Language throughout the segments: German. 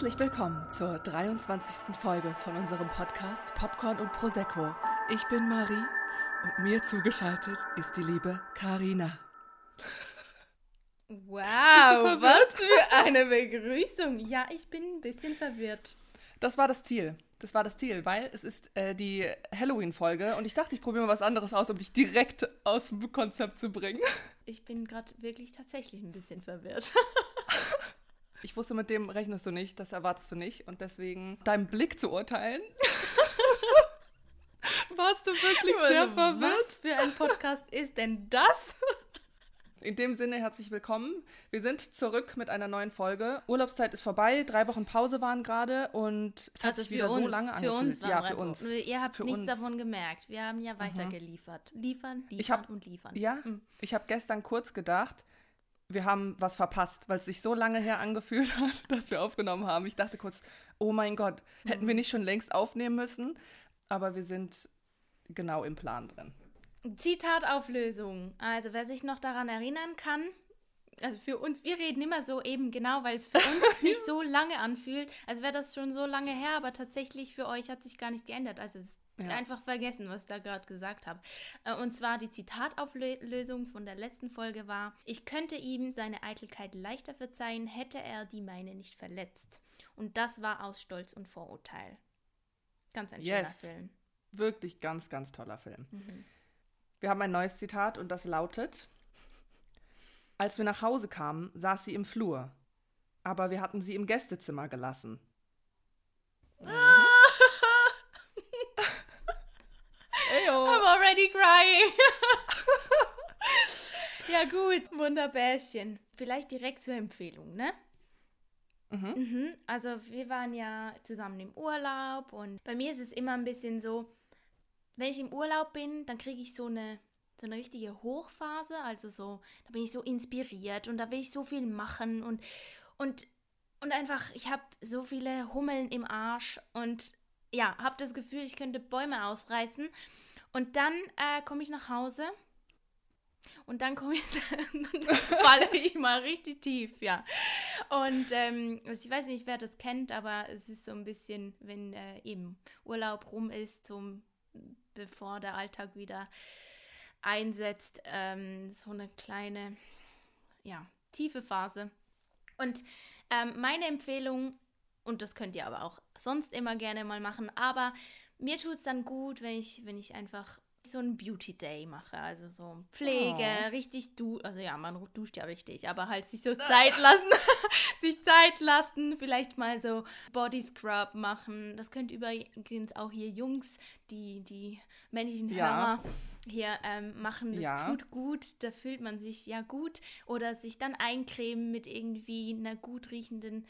Herzlich willkommen zur 23. Folge von unserem Podcast Popcorn und Prosecco. Ich bin Marie und mir zugeschaltet ist die liebe Karina. Wow, was für eine Begrüßung. Ja, ich bin ein bisschen verwirrt. Das war das Ziel. Das war das Ziel, weil es ist äh, die Halloween-Folge und ich dachte, ich probiere mal was anderes aus, um dich direkt aus dem Konzept zu bringen. Ich bin gerade wirklich tatsächlich ein bisschen verwirrt. Ich wusste, mit dem rechnest du nicht, das erwartest du nicht. Und deswegen deinem Blick zu urteilen, warst du wirklich sehr verwirrt. Was für ein Podcast ist denn das? In dem Sinne herzlich willkommen. Wir sind zurück mit einer neuen Folge. Urlaubszeit ist vorbei, drei Wochen Pause waren gerade und es hat Also sich wieder für so uns, lange für angefühlt. uns waren ja, für uns. Ihr habt Für nichts uns. davon gemerkt. Wir haben ja weitergeliefert. Liefern, liefern Ich hab- und liefern. Ja, Mhm. ich habe gestern kurz gedacht, wir haben was verpasst, weil es sich so lange her angefühlt hat, dass wir aufgenommen haben. Ich dachte kurz, oh mein Gott, hätten Mhm. wir nicht schon längst aufnehmen müssen? Aber wir sind genau im Plan drin. Zitatauflösung. Also, wer sich noch daran erinnern kann, also für uns, wir reden immer so eben genau, weil es für uns sich so lange anfühlt, als wäre das schon so lange her, aber tatsächlich für euch hat sich gar nicht geändert. Also, ist Ja. einfach vergessen, was ich da gerade gesagt habe. Äh, Und zwar die Zitatauflösung von der letzten Folge war: Ich könnte ihm seine Eitelkeit leichter verzeihen, hätte er die meine nicht verletzt. Und das war aus Stolz und Vorurteil. Ganz ein Yes. schöner Film. Wirklich ganz, ganz toller Film. Mhm. Wir haben ein neues Zitat und das lautet: Als wir nach Hause kamen, saß sie im Flur. Aber wir hatten sie im Gästezimmer gelassen. Eyo. I'm already crying. ja gut, Wunderbärchen. Vielleicht direkt zur Empfehlung, ne? Mhm. Mhm. Also wir waren ja zusammen im Urlaub und bei mir ist es immer ein bisschen so, wenn ich im Urlaub bin, dann kriege ich so eine so eine richtige Hochphase, also so, da bin ich so inspiriert und da will ich so viel machen und und und einfach, ich habe so viele Hummeln im Arsch und ja, habe das Gefühl, ich könnte Bäume ausreißen. Und dann äh, komme ich nach Hause und dann komme ich, dann falle ich mal richtig tief, ja. Und ähm, also ich weiß nicht, wer das kennt, aber es ist so ein bisschen, wenn äh, eben Urlaub rum ist, zum, bevor der Alltag wieder einsetzt, ähm, so eine kleine, ja, tiefe Phase. Und ähm, meine Empfehlung, und das könnt ihr aber auch sonst immer gerne mal machen, aber mir tut es dann gut, wenn ich, wenn ich einfach so einen Beauty Day mache, also so Pflege, Oh. richtig du, also ja, man duscht ja richtig, aber halt sich so Zeit lassen, sich Zeit lassen, vielleicht mal so Body Scrub machen. Das könnt übrigens auch hier Jungs, die die männlichen Ja. Hörer hier ähm, machen. Das Ja. tut gut, da fühlt man sich ja gut oder sich dann eincremen mit irgendwie einer gut riechenden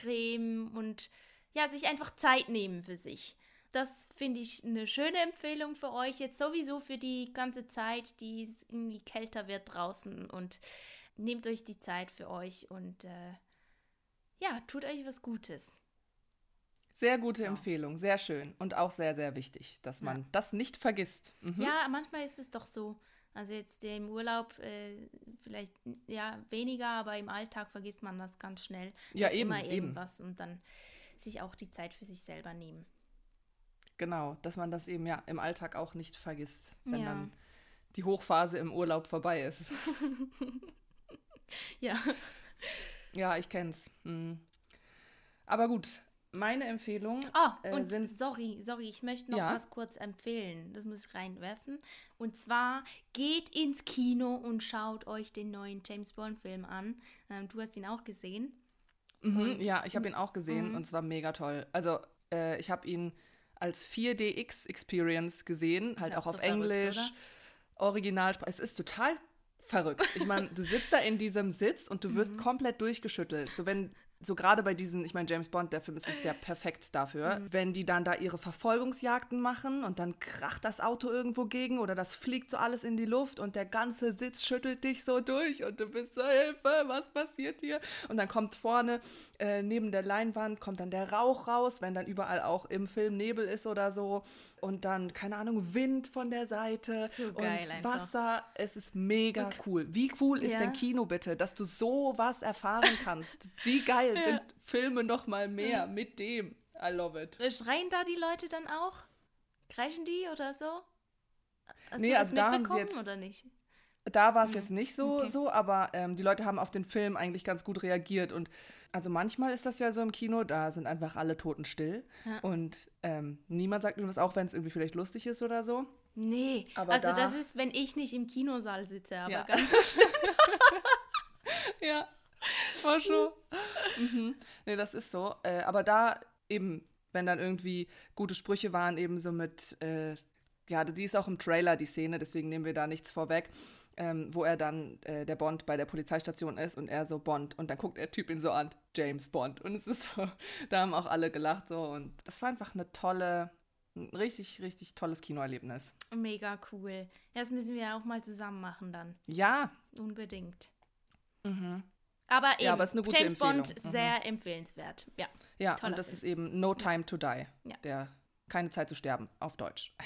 Creme und ja, sich einfach Zeit nehmen für sich. Das finde ich eine schöne Empfehlung für euch jetzt sowieso für die ganze Zeit, die es irgendwie kälter wird draußen und nehmt euch die Zeit für euch und äh, ja, tut euch was Gutes. Sehr gute Ja. Empfehlung, sehr schön und auch sehr, sehr wichtig, dass man Ja. das nicht vergisst. Mhm. Ja, manchmal ist es doch so. Also jetzt im Urlaub äh, vielleicht ja weniger, aber im Alltag vergisst man das ganz schnell. Ja, eben, immer eben. irgendwas und dann sich auch die Zeit für sich selber nehmen. Genau, dass man das eben ja im Alltag auch nicht vergisst, wenn Ja. dann die Hochphase im Urlaub vorbei ist. Ja. Ja, ich kenn's. Mhm. Aber gut, meine Empfehlung. Oh, Äh, und sind- sorry, sorry, ich möchte noch Ja? was kurz empfehlen. Das muss ich reinwerfen. Und zwar geht ins Kino und schaut euch den neuen James Bond-Film an. Ähm, du hast ihn auch gesehen. Mhm, ja, ich habe ihn auch gesehen Mhm. und es war mega toll. Also, äh, ich habe ihn als 4DX-Experience gesehen, halt auch auf Englisch? Originalsprache. Es ist total verrückt. Ich meine, du sitzt da in diesem Sitz und du wirst Mhm. komplett durchgeschüttelt. So wenn so gerade bei diesen, ich meine, James Bond, der Film ist, ist ja perfekt dafür, Mhm. wenn die dann da ihre Verfolgungsjagden machen und dann kracht das Auto irgendwo gegen oder das fliegt so alles in die Luft und der ganze Sitz schüttelt dich so durch und du bist so, Hilfe, was passiert hier? Und dann kommt vorne, äh, neben der Leinwand, kommt dann der Rauch raus, wenn dann überall auch im Film Nebel ist oder so. und dann, keine Ahnung, Wind von der Seite So und einfach. Wasser. Es ist mega cool. Wie cool ist Ja. denn Kino bitte, dass du sowas erfahren kannst? Wie geil Ja. sind Filme noch mal mehr mit dem? I love it. Schreien da die Leute dann auch? Kreischen die oder so? Hast Nee, du das also da haben sie jetzt- oder nicht? Da war es jetzt nicht so, Mhm. Okay. so aber ähm, die Leute haben auf den Film eigentlich ganz gut reagiert. Und also manchmal ist das ja so im Kino, da sind einfach alle totenstill. Ja. Und ähm, niemand sagt irgendwas, auch wenn es irgendwie vielleicht lustig ist oder so. Nee, Aber also da- das ist, wenn ich nicht im Kinosaal sitze, aber Ja. ganz Ja, war schon. mhm. Nee, das ist so. Äh, aber da eben, wenn dann irgendwie gute Sprüche waren, eben so mit, äh, ja, die ist auch im Trailer, die Szene, deswegen nehmen wir da nichts vorweg, ähm, wo er dann, äh, der Bond bei der Polizeistation ist und er so Bond und dann guckt der Typ ihn so an, James Bond. Und es ist so, da haben auch alle gelacht so und das war einfach eine tolle, ein richtig, richtig tolles Kinoerlebnis. mega cool. Das müssen wir auch mal zusammen machen dann. Ja, Unbedingt. mhm. Aber eben, Ja, aber James Bond, Empfehlung. Mhm. sehr empfehlenswert. Ja. Ja, und das Film. ist eben No Time to Die. Ja. Der Keine Zeit zu sterben auf Deutsch.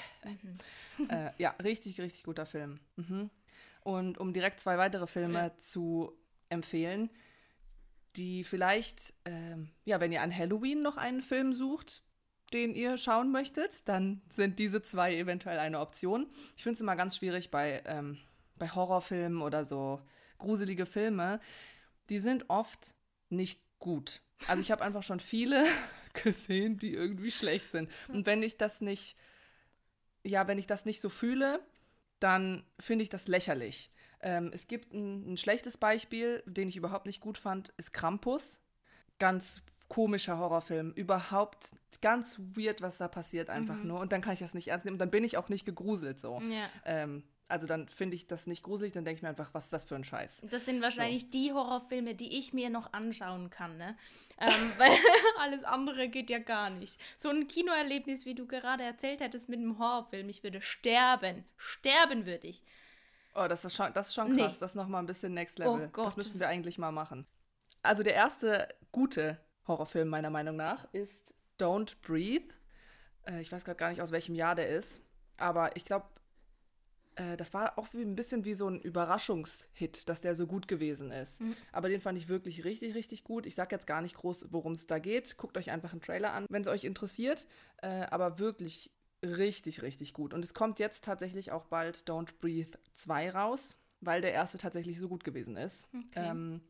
Mhm. äh, ja, richtig, richtig guter Film. Mhm. Und um direkt zwei weitere Filme Ja. zu empfehlen, die vielleicht, ähm, ja, wenn ihr an Halloween noch einen Film sucht, den ihr schauen möchtet, dann sind diese zwei eventuell eine Option. Ich finde es immer ganz schwierig bei, ähm, bei Horrorfilmen oder so gruselige Filme. Die sind oft nicht gut. Also ich habe einfach schon viele gesehen, die irgendwie schlecht sind. Und wenn ich das nicht, ja, wenn ich das nicht so fühle, dann finde ich das lächerlich. Ähm, es gibt ein, ein schlechtes Beispiel, den ich überhaupt nicht gut fand, ist Krampus. Ganz komischer Horrorfilm. Überhaupt ganz weird, was da passiert einfach Mhm. nur. Und dann kann ich das nicht ernst nehmen. Und dann bin ich auch nicht gegruselt so. Ja. Ähm, also dann finde ich das nicht gruselig, dann denke ich mir einfach, was ist das für ein Scheiß? Das sind wahrscheinlich die Horrorfilme, die ich mir noch anschauen kann, ne? ähm, weil alles andere geht ja gar nicht. So ein Kinoerlebnis, wie du gerade erzählt hättest mit einem Horrorfilm, ich würde sterben. Sterben würde ich. Oh, das ist schon, das ist schon Nee. krass. Das ist nochmal ein bisschen Next Level. Oh Gott. Das müssen wir eigentlich mal machen. Also der erste gute Horrorfilm meiner Meinung nach ist Don't Breathe. Äh, ich weiß gerade gar nicht, aus welchem Jahr der ist. Aber ich glaube, äh, das war auch wie, ein bisschen wie so ein Überraschungshit, dass der so gut gewesen ist. Mhm. Aber den fand ich wirklich richtig, richtig gut. Ich sage jetzt gar nicht groß, worum es da geht. Guckt euch einfach einen Trailer an, wenn es euch interessiert. Äh, aber wirklich richtig, richtig gut. Und es kommt jetzt tatsächlich auch bald Don't Breathe 2 raus, weil der erste tatsächlich so gut gewesen ist. Okay. Ähm,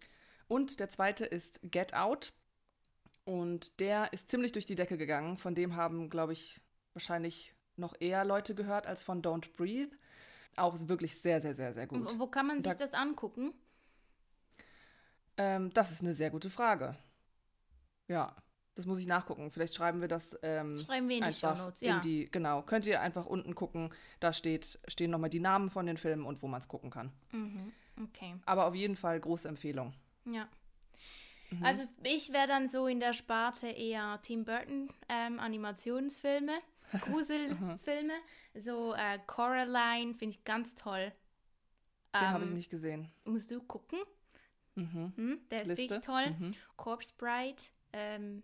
und der zweite ist Get Out. Und der ist ziemlich durch die Decke gegangen. Von dem haben, glaube ich, wahrscheinlich noch eher Leute gehört als von Don't Breathe. Auch wirklich sehr, sehr, sehr, sehr gut. Wo, wo kann man sich Da- das angucken? Ähm, das ist eine sehr gute Frage. Ja, das muss ich nachgucken. Vielleicht schreiben wir das ähm, Schreiben wir in die einfach Shownotes, ja. in die, genau. Könnt ihr einfach unten gucken. Da steht, stehen nochmal die Namen von den Filmen und wo man es gucken kann. Mhm. Okay. Aber auf jeden Fall große Empfehlung. Ja. Mhm. Also ich wäre dann so in der Sparte eher Tim Burton ähm, Animationsfilme, Gruselfilme, so äh, Coraline finde ich ganz toll. Den habe ich Ähm, nicht gesehen. Musst du gucken? Mhm. Hm? Der ist Liste. wirklich toll. Mhm. Corpse Bride, ähm,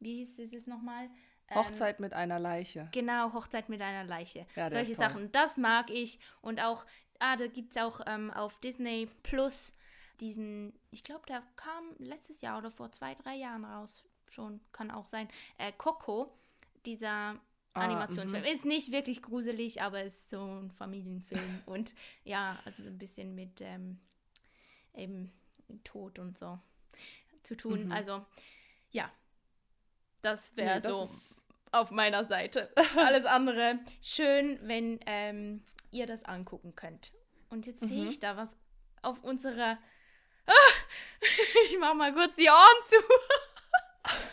wie hieß es jetzt nochmal? Ähm, Hochzeit mit einer Leiche. Genau, Hochzeit mit einer Leiche. Ja, Solche. Sachen, das mag ich. Und auch, ah, da gibt es auch ähm, auf Disney Plus diesen, ich glaube, der kam letztes Jahr oder vor zwei, drei Jahren raus. Schon, kann auch sein. Äh, Coco, dieser Animationsfilm. mhm. Ist nicht wirklich gruselig, aber ist so ein Familienfilm. und ja, also ein bisschen mit ähm, eben Tod und so zu tun. Mhm. Also, ja. Das wäre Nee, so auf meiner Seite. Alles andere schön, wenn ähm, ihr das angucken könnt. Und jetzt sehe Mhm. ich da was auf unserer. Ah, ich mach mal kurz die Ohren zu.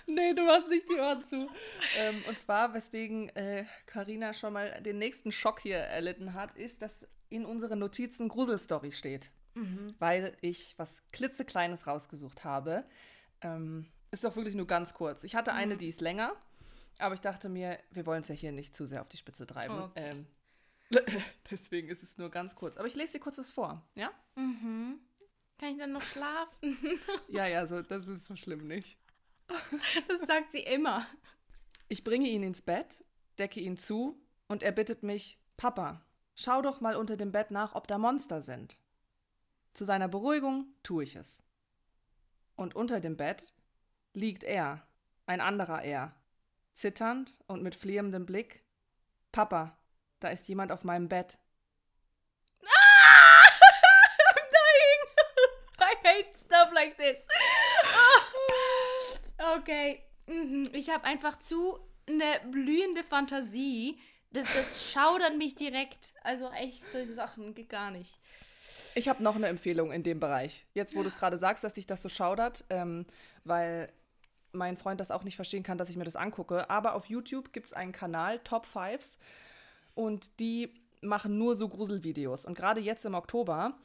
Nee, du hast nicht die Ohren zu. ähm, und zwar, weswegen Karina schon mal den nächsten Schock hier erlitten hat, ist, dass in unseren Notizen Gruselstory steht. Weil ich was klitzekleines rausgesucht habe. Ähm, ist auch wirklich nur ganz kurz. Ich hatte eine, die ist länger, aber ich dachte mir, wir wollen es ja hier nicht zu sehr auf die Spitze treiben. Okay. Ähm, deswegen ist es nur ganz kurz. Aber ich lese dir kurz was vor, ja? Mhm. Kann ich dann noch schlafen? Ja, ja, so, das ist so schlimm nicht. Das sagt sie immer. Ich bringe ihn ins Bett, decke ihn zu und er bittet mich, Papa, schau doch mal unter dem Bett nach, ob da Monster sind. Zu seiner Beruhigung tue ich es. Und unter dem Bett liegt er, ein anderer er, zitternd und mit flehendem Blick. Papa, da ist jemand auf meinem Bett. Ah! I'm dying. I hate stuff like this. Okay. Mhm. Ich habe einfach zu eine blühende Fantasie. Das, das schaudert mich direkt. Also echt, solche Sachen geht gar nicht. Ich habe noch eine Empfehlung in dem Bereich. Jetzt, wo du es gerade sagst, dass dich das so schaudert, ähm, weil mein Freund das auch nicht verstehen kann, dass ich mir das angucke. Aber auf YouTube gibt es einen Kanal, Top Fives, und die machen nur so Gruselvideos. Und gerade jetzt im Oktober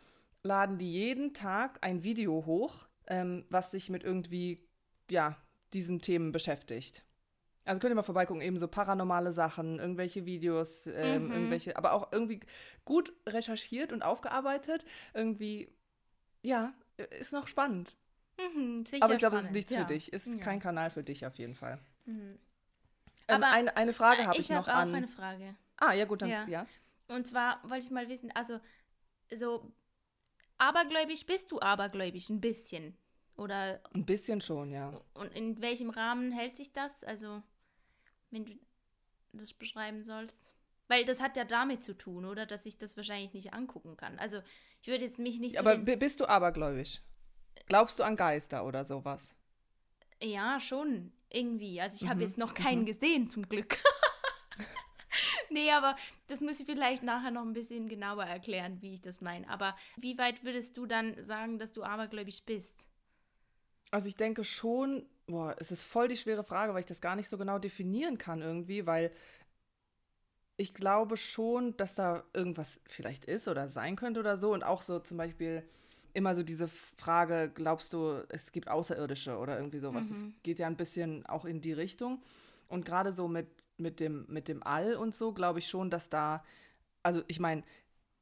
laden die jeden Tag ein Video hoch, ähm, was sich mit irgendwie, ja, diesen Themen beschäftigt. Also könnt ihr mal vorbeigucken, eben so paranormale Sachen, irgendwelche Videos, ähm, mhm. irgendwelche, aber auch irgendwie gut recherchiert und aufgearbeitet. Irgendwie, ja, ist noch spannend. Mhm, aber ich glaube, es ist nichts ja. für dich. Ist ja. kein Kanal für dich auf jeden Fall. Mhm. Ähm, aber eine, eine Frage habe ich, ich hab noch auch an. eine Frage. Ah, ja, gut, dann ja. ja. Und zwar wollte ich mal wissen, also so abergläubisch bist du abergläubisch ein bisschen. Oder. Ein bisschen schon, ja. Und in welchem Rahmen hält sich das? Also, wenn du das beschreiben sollst. Weil das hat ja damit zu tun, oder? Dass ich das wahrscheinlich nicht angucken kann. Also, ich würde jetzt mich nicht. So aber bist du abergläubisch? Glaubst du an Geister oder sowas? Ja, schon. Irgendwie. Also, ich mhm. habe jetzt noch keinen mhm. gesehen, zum Glück. nee, aber das muss ich vielleicht nachher noch ein bisschen genauer erklären, wie ich das meine. Aber wie weit würdest du dann sagen, dass du abergläubisch bist? Also ich denke schon, boah, es ist voll die schwere Frage, weil ich das gar nicht so genau definieren kann irgendwie, weil ich glaube schon, dass da irgendwas vielleicht ist oder sein könnte oder so. Und auch so zum Beispiel immer so diese Frage, glaubst du, es gibt Außerirdische oder irgendwie sowas? Es mhm. geht ja ein bisschen auch in die Richtung. Und gerade so mit, mit, dem, mit dem All und so, glaube ich schon, dass da, also ich meine,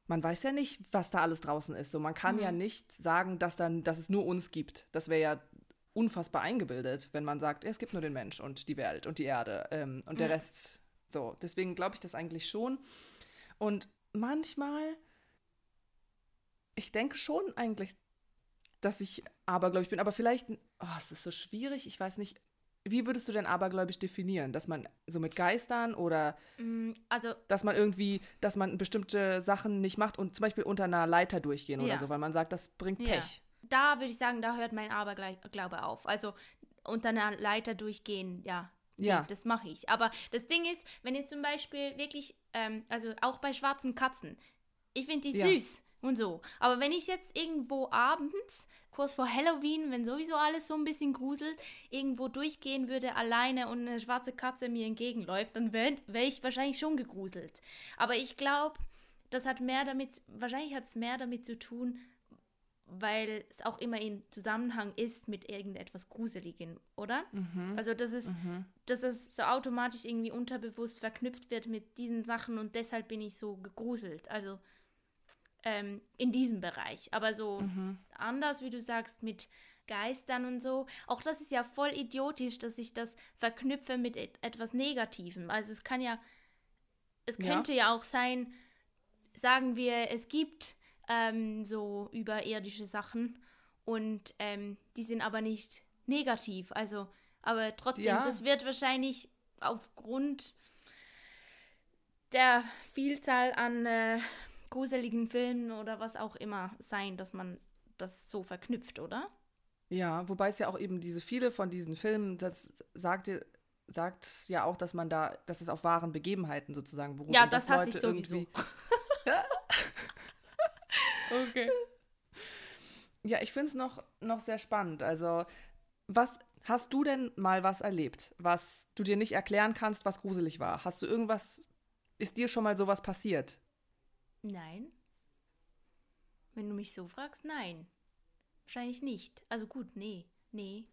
man weiß ja nicht, was da alles draußen ist. So, man kann mhm. ja nicht sagen, dass, dann, dass es nur uns gibt. Das wäre ja unfassbar eingebildet, wenn man sagt, es gibt nur den Mensch und die Welt und die Erde ähm, und der Rest. So, deswegen glaube ich das eigentlich schon. Und manchmal, ich denke schon eigentlich, dass ich abergläubig bin, aber vielleicht, oh, es ist so schwierig, ich weiß nicht, wie würdest du denn abergläubisch definieren? Dass man so mit Geistern oder mm, also, dass man irgendwie, dass man bestimmte Sachen nicht macht und zum Beispiel unter einer Leiter durchgehen ja. oder so, weil man sagt, das bringt Pech da würde ich sagen, da hört mein Aberglaube auf. Also unter einer Leiter durchgehen, ja. Ja. Das mache ich. Aber das Ding ist, wenn ihr zum Beispiel wirklich, ähm, also auch bei schwarzen Katzen, ich finde die ja. süß und so. Aber wenn ich jetzt irgendwo abends, kurz vor Halloween, wenn sowieso alles so ein bisschen gruselt, irgendwo durchgehen würde alleine und eine schwarze Katze mir entgegenläuft, dann wäre wär ich wahrscheinlich schon gegruselt. Aber ich glaube, das hat mehr damit, wahrscheinlich hat es mehr damit zu tun, weil es auch immer in Zusammenhang ist mit irgendetwas Gruseligem, oder? Mhm. Also, dass es, mhm. dass es so automatisch irgendwie unterbewusst verknüpft wird mit diesen Sachen und deshalb bin ich so gegruselt. Also ähm, in diesem Bereich. Aber so mhm. anders, wie du sagst, mit Geistern und so. Auch das ist ja voll idiotisch, dass ich das verknüpfe mit et etwas Negativem. Also es kann ja, es könnte ja, ja auch sein, sagen wir, es gibt ähm, so überirdische Sachen und ähm, die sind aber nicht negativ. Also, aber trotzdem, ja. das wird wahrscheinlich aufgrund der Vielzahl an äh, gruseligen Filmen oder was auch immer sein, dass man das so verknüpft, oder? Ja, wobei es ja auch eben diese viele von diesen Filmen, das sagt, sagt ja auch, dass man da, dass es auf wahren Begebenheiten sozusagen beruht. Ja, das hasse ich sowieso. Okay. Ja, ich finde es noch, noch sehr spannend. Also, was hast du denn mal was erlebt, was du dir nicht erklären kannst, was gruselig war? Hast du irgendwas, ist dir schon mal sowas passiert? Nein. Wenn du mich so fragst, nein. Wahrscheinlich nicht. Also gut, nee, nee.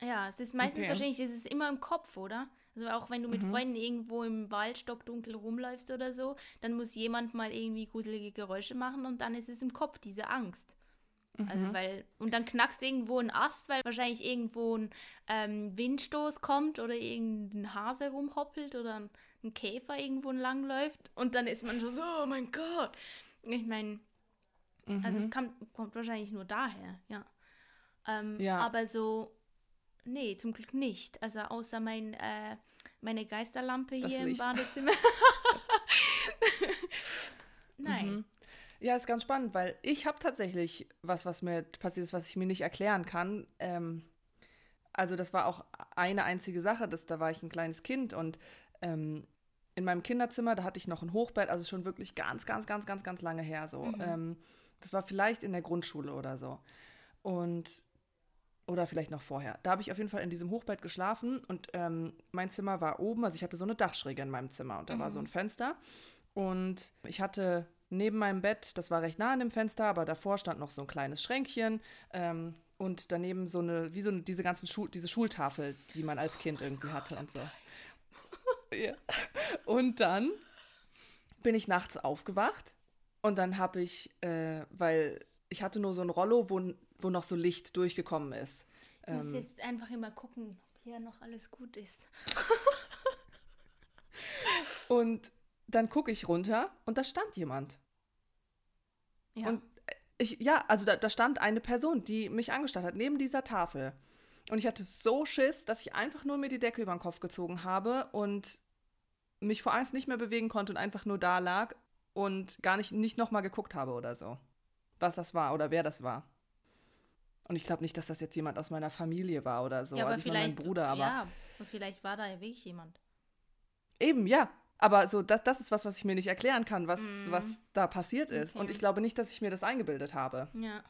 Ja, es ist meistens okay. wahrscheinlich, es ist immer im Kopf, oder? Also auch wenn du mit mhm. Freunden irgendwo im Wald stockdunkel rumläufst oder so, dann muss jemand mal irgendwie gruselige Geräusche machen und dann ist es im Kopf, diese Angst. Also mhm. Also weil, und dann knackst irgendwo ein Ast, weil wahrscheinlich irgendwo ein ähm, Windstoß kommt oder irgendein Hase rumhoppelt oder ein ein Käfer irgendwo langläuft und dann ist man schon so, oh mein Gott. Ich meine, also es kam, kommt wahrscheinlich nur daher, ja. Ähm, Ja. Aber so, nee, zum Glück nicht. Also außer mein, äh, meine Geisterlampe Das hier im Licht. Badezimmer. Nein. Mhm. Ja, ist ganz spannend, weil ich habe tatsächlich was, was mir passiert ist, was ich mir nicht erklären kann. Ähm, also das war auch eine einzige Sache, das, da war ich ein kleines Kind und ähm, in meinem Kinderzimmer, da hatte ich noch ein Hochbett, also schon wirklich ganz, ganz, ganz, ganz, ganz lange her so. Ähm, das war vielleicht in der Grundschule oder so. Und oder vielleicht noch vorher. Da habe ich auf jeden Fall in diesem Hochbett geschlafen und ähm, mein Zimmer war oben, also ich hatte so eine Dachschräge in meinem Zimmer und da war so ein Fenster. Und ich hatte neben meinem Bett, das war recht nah an dem Fenster, aber davor stand noch so ein kleines Schränkchen ähm, und daneben so eine, wie so eine, diese ganzen Schul diese Schultafel, die man als Kind irgendwie hatte und so. ja. Und dann bin ich nachts aufgewacht und dann habe ich, äh, weil ich hatte nur so ein Rollo, wo, wo noch so Licht durchgekommen ist. Ich muss Ähm, jetzt einfach immer gucken, ob hier noch alles gut ist. und dann gucke ich runter und da stand jemand. Ja. Und ich, ja, also da, da stand eine Person, die mich angestarrt hat, neben dieser Tafel. Und ich hatte so Schiss, dass ich einfach nur mir die Decke über den Kopf gezogen habe und mich vor Angst nicht mehr bewegen konnte und einfach nur da lag und gar nicht, nicht nochmal geguckt habe oder so. Was das war oder wer das war. Und ich glaube nicht, dass das jetzt jemand aus meiner Familie war oder so. ja, aber also vielleicht, mein Bruder, aber. ja, aber vielleicht war da ja wirklich jemand. Eben, ja. Aber so, das, das ist was, was ich mir nicht erklären kann, was, Mhm. was da passiert ist. Und Okay. ich glaube nicht, dass ich mir das eingebildet habe. Ja.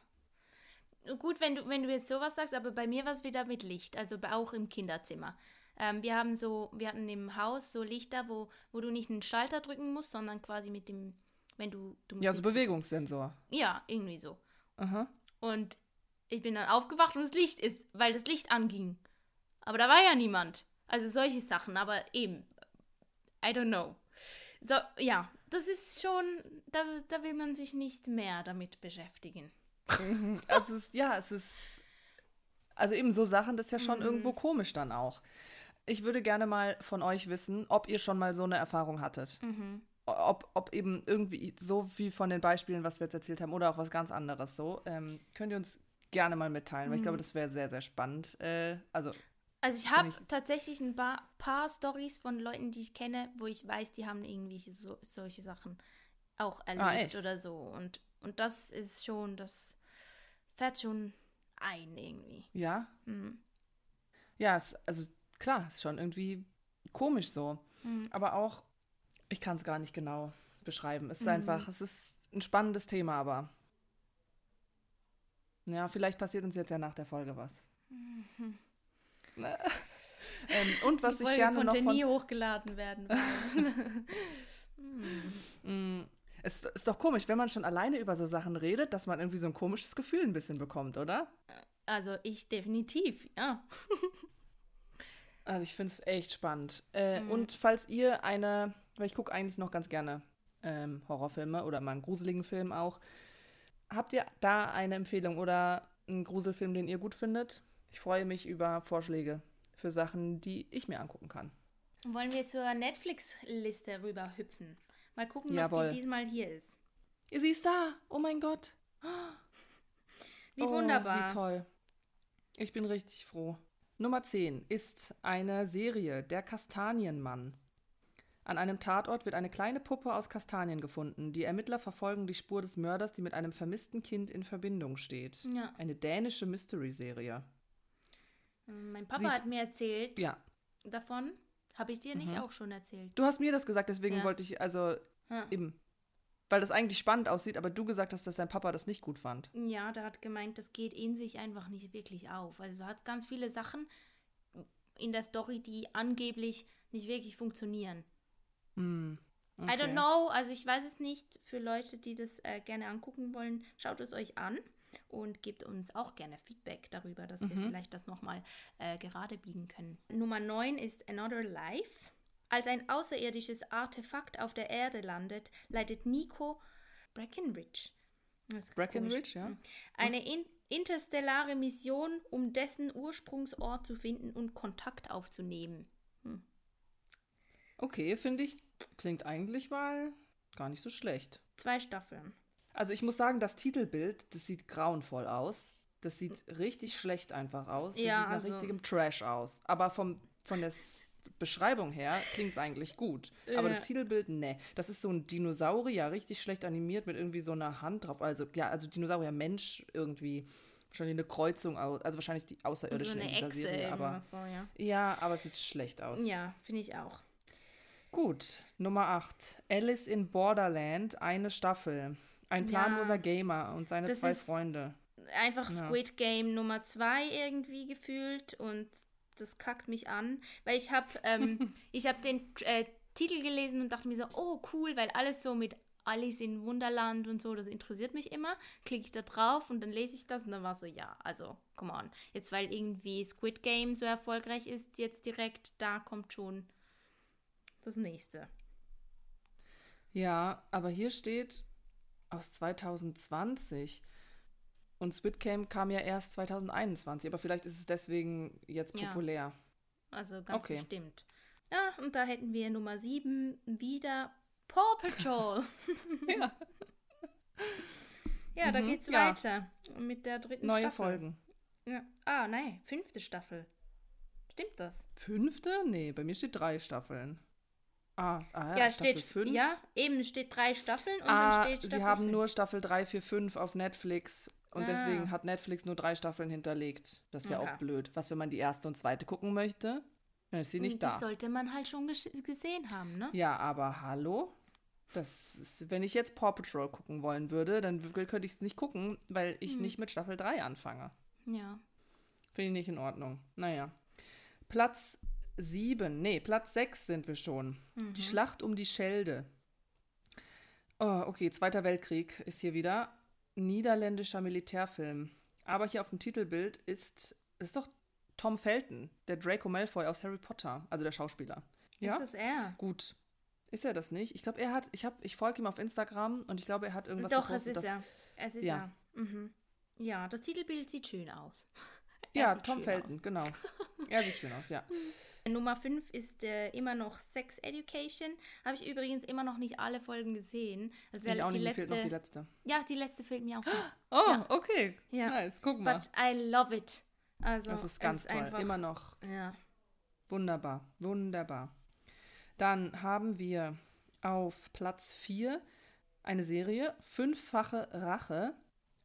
Gut, wenn du, wenn du jetzt sowas sagst, aber bei mir war es wieder mit Licht, also auch im Kinderzimmer. Ähm, wir haben so, wir hatten im Haus so Lichter, wo, wo du nicht einen Schalter drücken musst, sondern quasi mit dem, wenn du, du musst Ja, so Bewegungssensor. Ja, irgendwie so. Aha. Und ich bin dann aufgewacht und das Licht ist, weil das Licht anging. Aber da war ja niemand. Also solche Sachen, aber eben, I don't know. So, ja, das ist schon, da, da will man sich nicht mehr damit beschäftigen. Mhm. Also es ist, ja, es ist. Also eben so Sachen, das ist ja schon Mhm. irgendwo komisch dann auch. Ich würde gerne mal von euch wissen, ob ihr schon mal so eine Erfahrung hattet. Mhm. Ob, ob eben irgendwie so wie von den Beispielen, was wir jetzt erzählt haben, oder auch was ganz anderes so. Ähm, könnt ihr uns gerne mal mitteilen, weil ich Mhm. glaube, das wäre sehr, sehr spannend. Äh, also, Also ich habe ich- tatsächlich ein paar, paar Stories von Leuten, die ich kenne, wo ich weiß, die haben irgendwie so, solche Sachen auch erlebt Ah, oder so. Und, und das ist schon, das fährt schon ein irgendwie. ja. Mhm. Ja, es, also klar, ist schon irgendwie komisch so. Mhm. Aber auch, ich kann es gar nicht genau beschreiben. Es ist Mhm. einfach, es ist ein spannendes Thema, aber. Ja, vielleicht passiert uns jetzt ja nach der Folge was. ähm, und was die ich gerne noch konnte von. nie hochgeladen werden. Mm, es ist doch komisch, wenn man schon alleine über so Sachen redet, dass man irgendwie so ein komisches Gefühl ein bisschen bekommt, oder? also ich definitiv, ja. Also ich finde es echt spannend. Äh, Mhm. Und falls ihr eine, weil ich gucke eigentlich noch ganz gerne ähm, Horrorfilme oder mal einen gruseligen Film auch, habt ihr da eine Empfehlung oder einen Gruselfilm, den ihr gut findet? Ich freue mich über Vorschläge für Sachen, die ich mir angucken kann. Wollen wir zur Netflix-Liste rüber hüpfen? Mal gucken, Jawohl. ob die diesmal hier ist. Sie ist da! Oh mein Gott! Wie oh, wunderbar. Wie toll. Ich bin richtig froh. Nummer 10 ist eine Serie, Der Kastanienmann. An einem Tatort wird eine kleine Puppe aus Kastanien gefunden. Die Ermittler verfolgen die Spur des Mörders, die mit einem vermissten Kind in Verbindung steht. Ja. Eine dänische Mystery-Serie. Ähm, Mein Papa Sieht- hat mir erzählt Ja. davon. Habe ich dir nicht Mhm. auch schon erzählt? Du hast mir das gesagt, deswegen Ja. wollte ich, also Ja. eben, weil das eigentlich spannend aussieht, aber du gesagt hast, dass dein Papa das nicht gut fand. Ja, der hat gemeint, das geht in sich einfach nicht wirklich auf. Also hat ganz viele Sachen in der Story, die angeblich nicht wirklich funktionieren. Hm. I don't know, also ich weiß es nicht. Für Leute, die das äh, gerne angucken wollen, schaut es euch an und gebt uns auch gerne Feedback darüber, dass wir Mhm. vielleicht das nochmal äh, gerade biegen können. Nummer 9 ist Another Life. Als ein außerirdisches Artefakt auf der Erde landet, leitet Nico Breckenridge. Breckenridge, ja. Eine in interstellare Mission, um dessen Ursprungsort zu finden und Kontakt aufzunehmen. Okay, finde ich, klingt eigentlich mal gar nicht so schlecht. Zwei Staffeln. Also ich muss sagen, das Titelbild, das sieht grauenvoll aus. Das sieht richtig schlecht einfach aus. Das Ja, sieht nach also- richtigem Trash aus. Aber vom, von der Beschreibung her klingt es eigentlich gut. Aber Ja. das Titelbild, ne. Das ist so ein Dinosaurier, richtig schlecht animiert mit irgendwie so einer Hand drauf. Also, ja, also Dinosaurier, Mensch irgendwie. Wahrscheinlich eine Kreuzung aus. Also wahrscheinlich die So Außerirdischen eine in dieser Echse, Serie. Aber so, ja. ja, aber es sieht schlecht aus. Ja, finde ich auch. Gut, Nummer 8. Alice in Borderland, eine Staffel. Ein Ja. planloser Gamer und seine Das zwei ist- Freunde. Einfach Ja. Squid Game Nummer zwei irgendwie gefühlt und das kackt mich an, weil ich habe ähm, ich habe den äh, Titel gelesen und dachte mir so, oh cool, weil alles so mit Alice in Wunderland und so, das interessiert mich immer. Klicke ich da drauf und dann lese ich das und dann war so, ja, also, come on. Jetzt, weil irgendwie Squid Game so erfolgreich ist, jetzt direkt, da kommt schon das nächste. Ja, aber hier steht aus 2020. Und Squid Game kam ja erst 2021, aber vielleicht ist es deswegen jetzt Ja. populär. Also ganz Okay. bestimmt. Ja, und da hätten wir Nummer 7 wieder Paw Patrol. Ja. Ja, da Mhm, geht's ja. weiter mit der dritten Neue Staffel. Folgen. Ja. Ah, nein, fünfte Staffel. Stimmt das? Fünfte? Nee, bei mir steht drei Staffeln. Ah, ah Ja, Staffel steht fünf. ja, eben steht drei Staffeln und ah, dann steht Staffel sie haben fünf. nur Staffel 3, 4, 5 auf Netflix und Ah. deswegen hat Netflix nur drei Staffeln hinterlegt. Das ist ja Ja. auch blöd. Was, wenn man die erste und zweite gucken möchte? Dann ist sie nicht Und da. Das sollte man halt schon ges- gesehen haben, ne? Ja, aber hallo? Das ist, wenn ich jetzt Paw Patrol gucken wollen würde, dann könnte ich es nicht gucken, weil ich Hm. nicht mit Staffel 3 anfange. Ja. Finde ich nicht in Ordnung. Naja. Platz 7, nee, Platz 6 sind wir schon. Die Mhm. Schlacht um die Schelde. Oh, okay, Zweiter Weltkrieg ist hier wieder. Niederländischer Militärfilm. Aber hier auf dem Titelbild ist, ist doch Tom Felton, der Draco Malfoy aus Harry Potter, also der Schauspieler. Ja, Ist das er? gut. Ist er das nicht? Ich glaube, er hat, ich habe, ich folge ihm auf Instagram und ich glaube, er hat irgendwas Doch, es gepostet, ist dass- er. Es ist Ja. er. Mhm. Ja, das Titelbild sieht schön aus. Er Ja, Tom Felton, aus. genau. Er sieht schön aus, ja. Nummer 5 ist äh, immer noch Sex Education. Habe ich übrigens immer noch nicht alle Folgen gesehen. Also Ich auch die nicht, letzte, fehlt noch die letzte. Ja, die letzte fehlt mir auch noch. Oh, Ja. okay. Ja. Nice, guck mal. But I love it. Also, das ist ganz toll. Einfach, Immer noch Ja. wunderbar, wunderbar. Dann haben wir auf Platz 4 eine Serie, Fünffache Rache,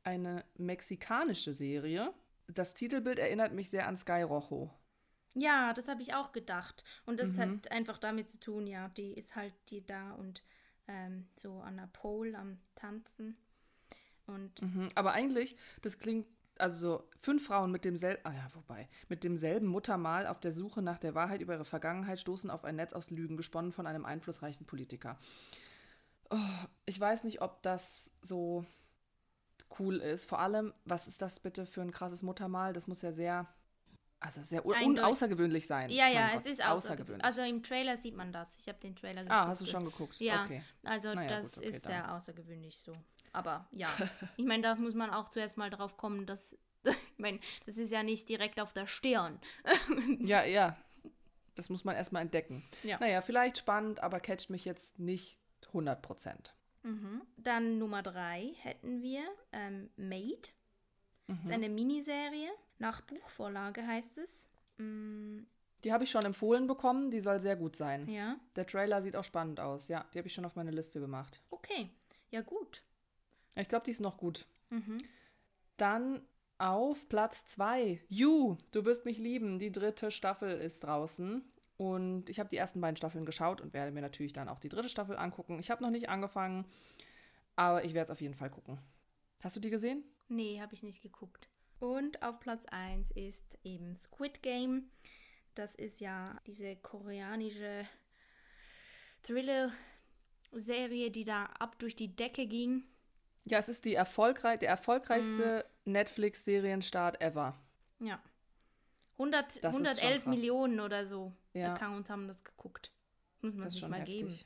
eine mexikanische Serie. Das Titelbild erinnert mich sehr an Sky Rojo. Ja, das habe ich auch gedacht. Und das Mhm. hat einfach damit zu tun, ja, die ist halt die da und ähm, so an der Pole am Tanzen. Und Mhm. Aber eigentlich, das klingt, also so fünf Frauen mit demselben, ah ja, wobei, mit demselben Muttermal auf der Suche nach der Wahrheit über ihre Vergangenheit stoßen auf ein Netz aus Lügen, gesponnen von einem einflussreichen Politiker. Oh, ich weiß nicht, ob das so cool ist. Vor allem, was ist das bitte für ein krasses Muttermal? Das muss ja sehr, also sehr Eindeutig. außergewöhnlich sein. ja, ja, es ist außergewöhnlich. Also im Trailer sieht man das. Ich habe den Trailer geguckt. ah, hast du schon geguckt? Ja, Okay. also Naja, das gut, okay, ist dann. sehr außergewöhnlich so. Aber ja, ich meine, da muss man auch zuerst mal drauf kommen, dass, ich meine, das ist ja nicht direkt auf der Stirn. Ja, ja. Das muss man erstmal entdecken. Ja. Naja, vielleicht spannend, aber catcht mich jetzt nicht 100 Prozent. Mhm. Dann Nummer drei hätten wir ähm, Made. Das Mhm. ist eine Miniserie. Nach Buchvorlage heißt es. Mm, Die habe ich schon empfohlen bekommen, die soll sehr gut sein. ja, Der Trailer sieht auch spannend aus, ja. Die habe ich schon auf meine Liste gemacht. okay. Ja, gut. Ich glaube, die ist noch gut. Mhm. Dann auf Platz 2. You, du wirst mich lieben. Die dritte Staffel ist draußen. Und ich habe die ersten beiden Staffeln geschaut und werde mir natürlich dann auch die dritte Staffel angucken. Ich habe noch nicht angefangen, aber ich werde es auf jeden Fall gucken. Hast du die gesehen? Nee, habe ich nicht geguckt. Und auf Platz 1 ist eben Squid Game. Das ist ja diese koreanische Thriller-Serie, die da ab durch die Decke ging. Ja, es ist die erfolgreich, der erfolgreichste Netflix-Serienstart ever. Ja. 100, Das ist schon 111 krass. Millionen oder so Ja. Accounts haben das geguckt. Muss man Das sich mal heftig. geben.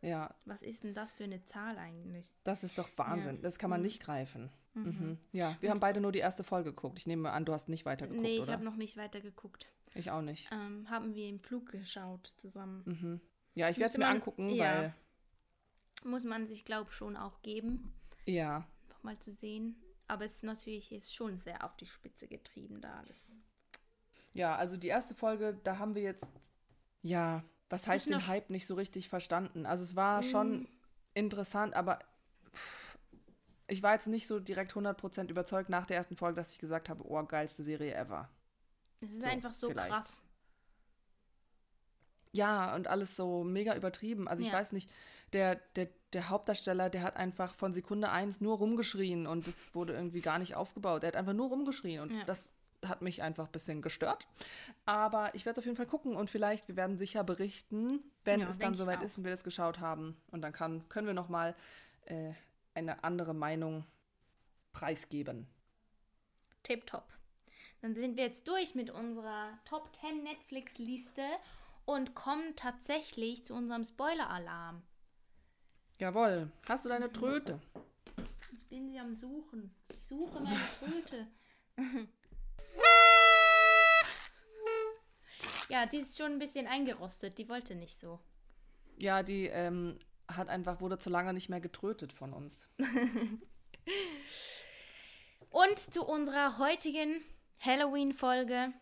Ja, Was ist denn das für eine Zahl eigentlich? das ist doch Wahnsinn. Ja. Das kann man Mhm. nicht greifen. Mhm. Ja, wir haben beide nur die erste Folge geguckt. Ich nehme an, du hast nicht weitergeguckt, nee, ich habe noch nicht weiter geguckt. ich auch nicht. Ähm, haben wir im Flug geschaut zusammen. Mhm. Ja, ich werde es mir angucken, ja. weil. Muss man sich, glaube schon auch geben, Ja. einfach mal zu sehen. Aber es ist natürlich ist schon sehr auf die Spitze getrieben da alles. Ja, also die erste Folge, da haben wir jetzt. Ja, was heißt den Hype nicht so richtig verstanden? Also es war Mm. schon interessant, aber pff, ich war jetzt nicht so direkt 100% überzeugt nach der ersten Folge, dass ich gesagt habe, oh, geilste Serie ever. Es ist So, einfach so vielleicht. krass. Ja, und alles so mega übertrieben. Also ich Ja. weiß nicht, der, der, der Hauptdarsteller, der hat einfach von Sekunde eins nur rumgeschrien und es wurde irgendwie gar nicht aufgebaut. Er hat einfach nur rumgeschrien und Ja. das hat mich einfach ein bisschen gestört. Aber ich werde es auf jeden Fall gucken und vielleicht, wir werden sicher berichten, wenn Ja, es dann ich soweit ist und wir das geschaut haben. Und dann kann, können wir nochmal äh, eine andere Meinung preisgeben. Tipptopp. Dann sind wir jetzt durch mit unserer Top 10 Netflix-Liste und kommen tatsächlich zu unserem Spoiler-Alarm. Jawohl. Hast du deine Tröte? Ich bin sie am Suchen. Ich suche meine Tröte. ja, die ist schon ein bisschen eingerostet. Die wollte nicht so. Ja, die ähm, hat einfach, wurde zu lange nicht mehr getrötet von uns. Und zu unserer heutigen Halloween-Folge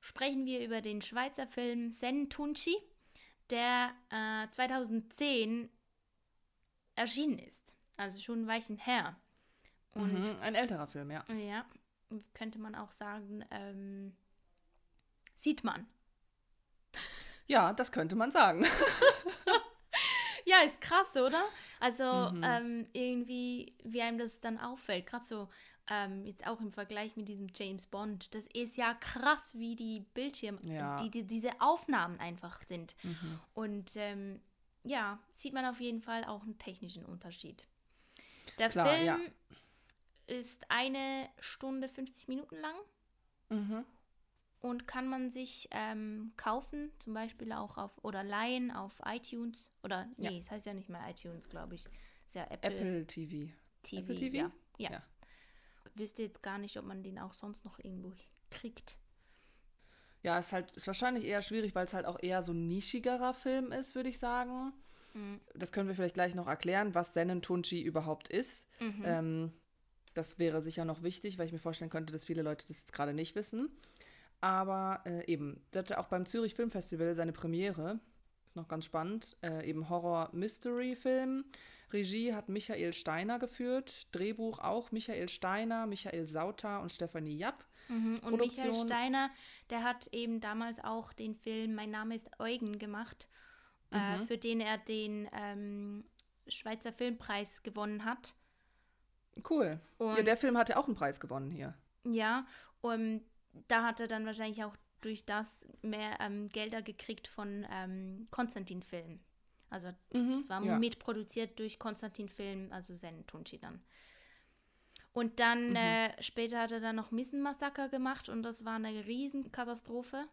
sprechen wir über den Schweizer Film Sen Tunchi, der äh, 2010 erschienen ist. Also schon ein Weichen her. Und Mhm, ein älterer Film, ja. ja, könnte man auch sagen, ähm, sieht man. Ja, das könnte man sagen. Ja, ist krass, oder? Also Mhm. ähm, irgendwie, wie einem das dann auffällt, gerade so ähm, jetzt auch im Vergleich mit diesem James Bond, das ist ja krass, wie die Bildschirm, Ja. die, die diese Aufnahmen einfach sind. Mhm. Und ähm, ja, sieht man auf jeden Fall auch einen technischen Unterschied. Der Klar, Film ja. ist eine Stunde 50 Minuten lang Mhm. Und kann man sich ähm, kaufen, zum Beispiel auch auf oder leihen auf iTunes oder Ja. nee, es heißt ja nicht mehr iTunes, glaube ich. ist ja Apple, Apple TV. TV. Apple TV? Ja. ja. Ja. Wüsste jetzt gar nicht, ob man den auch sonst noch irgendwo kriegt. Ja, ist halt, ist wahrscheinlich eher schwierig, weil es halt auch eher so ein nischigerer Film ist, würde ich sagen. Mhm. Das können wir vielleicht gleich noch erklären, was Sennen Tunchi überhaupt ist. Mhm. Ähm, das wäre sicher noch wichtig, weil ich mir vorstellen könnte, dass viele Leute das jetzt gerade nicht wissen. Aber äh, eben, der hatte auch beim Zürich Filmfestival seine Premiere. Ist noch ganz spannend. Äh, eben Horror-Mystery-Film. Regie hat Michael Steiner geführt. Drehbuch auch Michael Steiner, Michael Sauter und Stefanie Japp. Mhm. Und Michael Produktion- Steiner, der hat eben damals auch den Film Mein Name ist Eugen gemacht, äh, Mhm. für den er den ähm, Schweizer Filmpreis gewonnen hat. Cool. Und ja, der Film hat ja auch einen Preis gewonnen hier. Ja, und da hat er dann wahrscheinlich auch durch das mehr ähm, Gelder gekriegt von ähm, Konstantin Film. Also Mhm, das war ja. mitproduziert durch Konstantin Film, also Zen Tunchi dann. Und dann Mhm. äh, später hat er dann noch Missenmassaker gemacht und das war eine Riesenkatastrophe.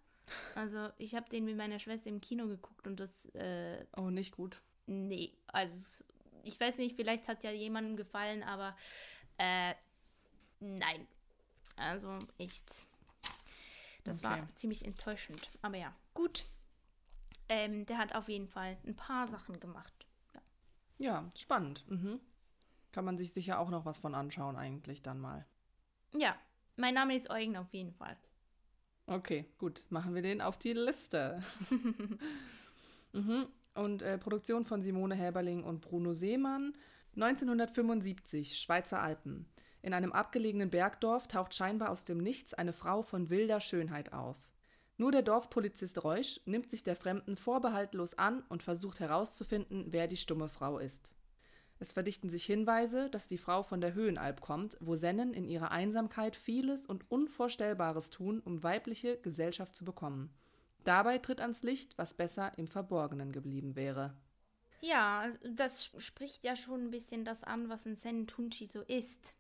Also ich habe den mit meiner Schwester im Kino geguckt und das, äh, Oh, nicht gut. nee, also ich weiß nicht, vielleicht hat ja jemandem gefallen, aber äh, nein. Also echt. Das war Okay. ziemlich enttäuschend. Aber ja, gut. Ähm, der hat auf jeden Fall ein paar Sachen gemacht. Ja. Ja, spannend. Mhm. Kann man sich sicher auch noch was von anschauen, eigentlich dann mal. ja, mein Name ist Eugen auf jeden Fall. Okay, gut. Machen wir den auf die Liste. mhm. Und äh, Produktion von Simone Häberling und Bruno Seemann. 1975, Schweizer Alpen. In einem abgelegenen Bergdorf taucht scheinbar aus dem Nichts eine Frau von wilder Schönheit auf. Nur der Dorfpolizist Reusch nimmt sich der Fremden vorbehaltlos an und versucht herauszufinden, wer die stumme Frau ist. Es verdichten sich Hinweise, dass die Frau von der Höhenalb kommt, wo Sennen in ihrer Einsamkeit vieles und Unvorstellbares tun, um weibliche Gesellschaft zu bekommen. Dabei tritt ans Licht, was besser im Verborgenen geblieben wäre. Ja, das spricht ja schon ein bisschen das an, was ein Sen Tunchi so ist.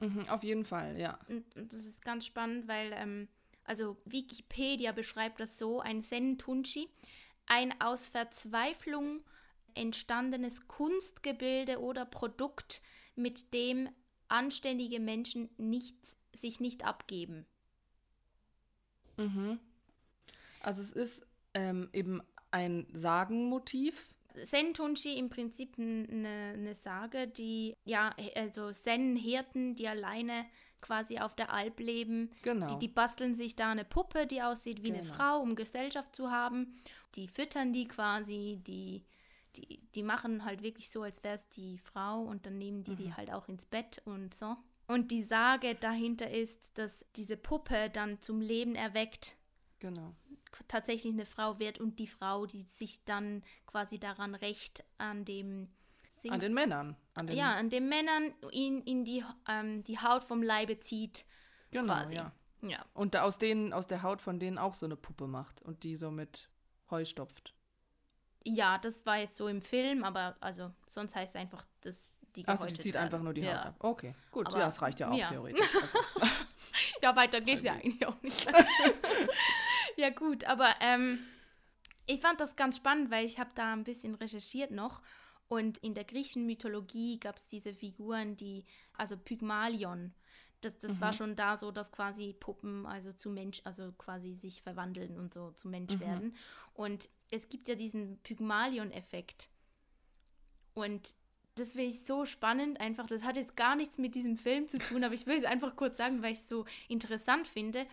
Mhm, auf jeden Fall, ja. Und, und das ist ganz spannend, weil, ähm, also Wikipedia beschreibt das so, ein Sen Tunchi, ein aus Verzweiflung entstandenes Kunstgebilde oder Produkt, mit dem anständige Menschen nicht, sich nicht abgeben. Mhm. Also es ist ähm, eben ein Sagenmotiv. Zen-Tunchi im Prinzip eine ne Sage, die, ja, also Zen-Hirten, die alleine quasi auf der Alp leben. Genau. Die, die basteln sich da eine Puppe, die aussieht wie eine Genau. Frau, um Gesellschaft zu haben. Die füttern die quasi, die, die, die machen halt wirklich so, als wäre es die Frau und dann nehmen die Mhm. die halt auch ins Bett und so. Und die Sage dahinter ist, dass diese Puppe dann zum Leben erweckt Genau. Tatsächlich eine Frau wird und die Frau, die sich dann quasi daran rächt, an dem Sing An den Männern. An den, ja, an den Männern in, in die, ähm, die Haut vom Leibe zieht. genau, quasi. ja. Ja. Und da aus denen, aus der Haut von denen auch so eine Puppe macht und die so mit Heu stopft. Ja, das war jetzt so im Film, aber also sonst heißt es einfach, dass die Achso, die zieht werden. einfach nur die Haut ja. ab. Okay, gut. Aber- ja, das reicht ja auch ja. theoretisch. Also, Ja, weiter geht's ja eigentlich auch nicht. ja, gut, aber ähm, ich fand das ganz spannend, weil ich habe da ein bisschen recherchiert noch. Und in der griechischen Mythologie gab es diese Figuren, die, also Pygmalion, das, das war schon da so, dass quasi Puppen also zu Mensch, also quasi sich verwandeln und so zu Mensch werden. Und es gibt ja diesen Pygmalion-Effekt. Und das finde ich so spannend, einfach, das hat jetzt gar nichts mit diesem Film zu tun, aber ich will es einfach kurz sagen, weil ich es so interessant finde.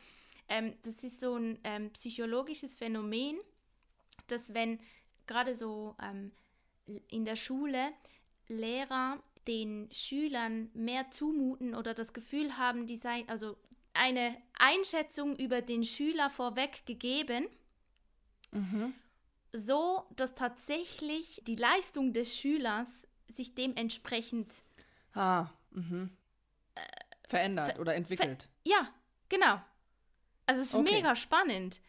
Ähm, das ist so ein ähm, psychologisches Phänomen, dass wenn gerade so ähm, in der Schule Lehrer den Schülern mehr zumuten oder das Gefühl haben, die sei, also eine Einschätzung über den Schüler vorweg gegeben, mhm. so dass tatsächlich die Leistung des Schülers sich dementsprechend Ah, mhm. Verändert oder entwickelt. Ja, genau. Also es ist Okay. mega spannend,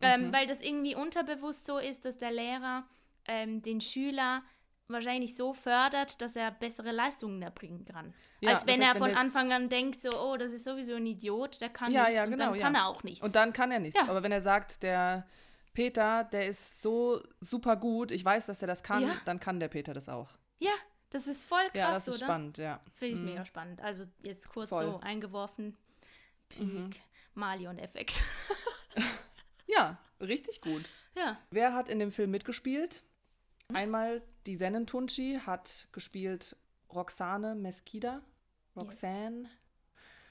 ähm, Mhm. weil das irgendwie unterbewusst so ist, dass der Lehrer ähm, den Schüler wahrscheinlich so fördert, dass er bessere Leistungen erbringen kann. Ja, Als das wenn heißt, er wenn von der- Anfang an denkt, so, oh, das ist sowieso ein Idiot, der kann Ja, nichts ja, und genau, dann ja. kann er auch nichts. Und dann kann er nichts. Aber wenn er sagt, der Peter, der ist so super gut, ich weiß, dass er das kann, dann kann der Peter das auch. ja, das ist voll krass, ja, das ist oder? spannend, ja. Finde ich Mhm. mega spannend. Also jetzt kurz Voll. so eingeworfen. Mhm. Pygmalion-Effekt. Ja, richtig gut. ja. Wer hat in dem Film mitgespielt? Einmal die Sennen Tunchi hat gespielt Roxane Mesquida. Roxanne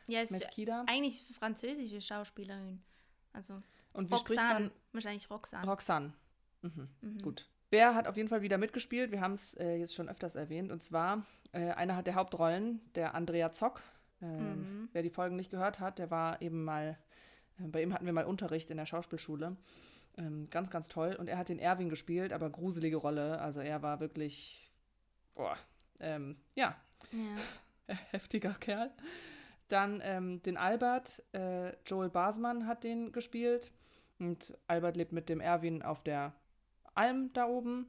Ja, ist Mesquida. eigentlich französische Schauspielerin. Also Und wie spricht Roxanne. man? Wahrscheinlich Roxanne. Roxanne. Mhm. Mhm. Gut. Wer hat auf jeden Fall wieder mitgespielt? Wir haben es äh, jetzt schon öfters erwähnt. Und zwar, äh, einer hat der Hauptrollen, der Andrea Zock. Ähm, Mhm. Wer die Folgen nicht gehört hat, der war eben mal, äh, bei ihm hatten wir mal Unterricht in der Schauspielschule. Ähm, ganz, ganz toll. Und er hat den Erwin gespielt, aber gruselige Rolle. Also er war wirklich, boah, ähm, ja, Ja. heftiger Kerl. Dann ähm, den Albert, äh, Joel Basman hat den gespielt. Und Albert lebt mit dem Erwin auf der Alm da oben.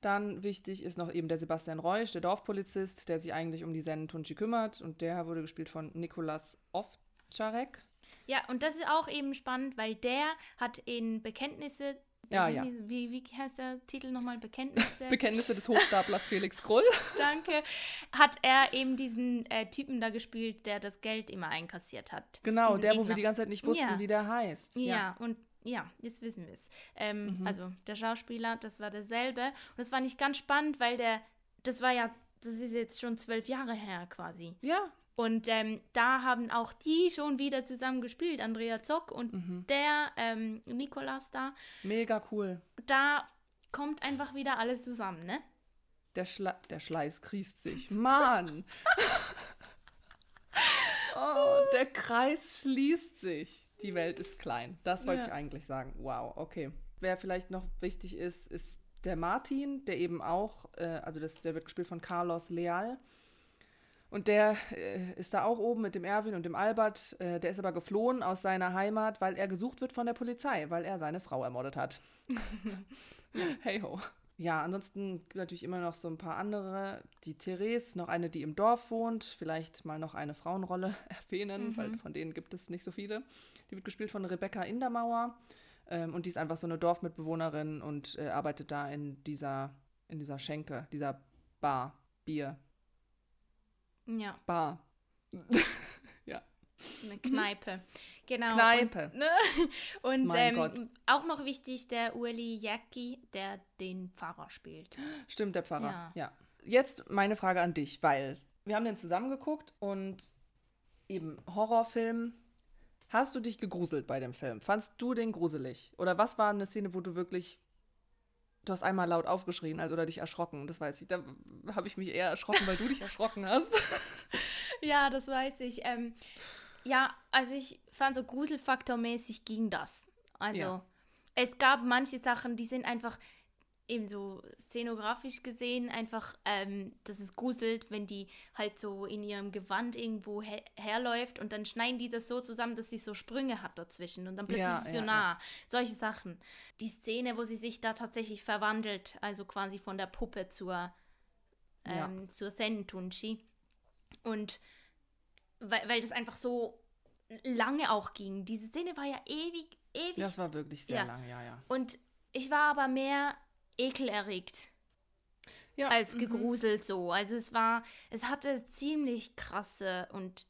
Dann wichtig ist noch eben der Sebastian Reusch, der Dorfpolizist, der sich eigentlich um die Sennen Tunchi kümmert. Und der wurde gespielt von Nikolas Ovtcharek. ja, und das ist auch eben spannend, weil der hat in Bekenntnisse. Ja, ja. Wie, wie heißt der Titel nochmal? Bekenntnisse. Bekenntnisse des Hochstaplers Felix Krull. Danke. Hat er eben diesen äh, Typen da gespielt, der das Geld immer einkassiert hat. Genau, Diesen der, wo wir die ganze Zeit nicht wussten, Ja. wie der heißt. Ja, und ja, jetzt wissen wir es. Ähm, Mhm. Also der Schauspieler, das war derselbe. Und das fand ich ganz spannend, weil der, das war ja, das ist jetzt schon zwölf Jahre her quasi. Ja, Und ähm, da haben auch die schon wieder zusammen gespielt, Andrea Zock und Mhm. der ähm, Nikolas da. mega cool. Da kommt einfach wieder alles zusammen, ne? Der, Schla der Schleiß kriest sich. Mann! oh, der Kreis schließt sich. Die Welt ist klein. Das wollte Ja. ich eigentlich sagen. Wow, okay. Wer vielleicht noch wichtig ist, ist der Martin, der eben auch, äh, also das, der wird gespielt von Carlos Leal. Und der äh, ist da auch oben mit dem Erwin und dem Albert. Äh, der ist aber geflohen aus seiner Heimat, weil er gesucht wird von der Polizei, weil er seine Frau ermordet hat. hey ho. Ja, ansonsten gibt es natürlich immer noch so ein paar andere. Die Therese, noch eine, die im Dorf wohnt. Vielleicht mal noch eine Frauenrolle erwähnen, Mhm. weil von denen gibt es nicht so viele. Die wird gespielt von Rebecca Indermauer. Ähm, und die ist einfach so eine Dorfmitbewohnerin und äh, arbeitet da in dieser, in dieser Schenke, dieser Bar, Bier, Ja. Bar. Eine Kneipe. Genau. Kneipe. Und, ne? und ähm, auch noch wichtig, der Uli Jäcki, der den Pfarrer spielt. Stimmt, der Pfarrer. Ja. Ja. Jetzt meine Frage an dich, weil wir haben den zusammengeguckt und eben Horrorfilm. Hast du dich gegruselt bei dem Film? Fandst du den gruselig? Oder was war eine Szene, wo du wirklich. Du hast einmal laut aufgeschrien also, oder dich erschrocken, das weiß ich. Da habe ich mich eher erschrocken, weil du dich erschrocken hast. Ja, das weiß ich. Ähm, ja, also ich fand so gruselfaktormäßig ging das. Also Ja. es gab manche Sachen, die sind einfach eben so szenografisch gesehen einfach, ähm, dass es gruselt, wenn die halt so in ihrem Gewand irgendwo her herläuft und dann schneiden die das so zusammen, dass sie so Sprünge hat dazwischen und dann plötzlich Ja, ist sie so ja, nah. Solche Sachen. Die Szene, wo sie sich da tatsächlich verwandelt, also quasi von der Puppe zur, ähm, zur Sentunchi. Und weil, weil das einfach so lange auch ging. Diese Szene war ja ewig, ewig. Das war wirklich sehr Ja. lang, ja, ja. Und ich war aber mehr ekelerregt ja als mhm. gegruselt so. Also es war, es hatte ziemlich krasse und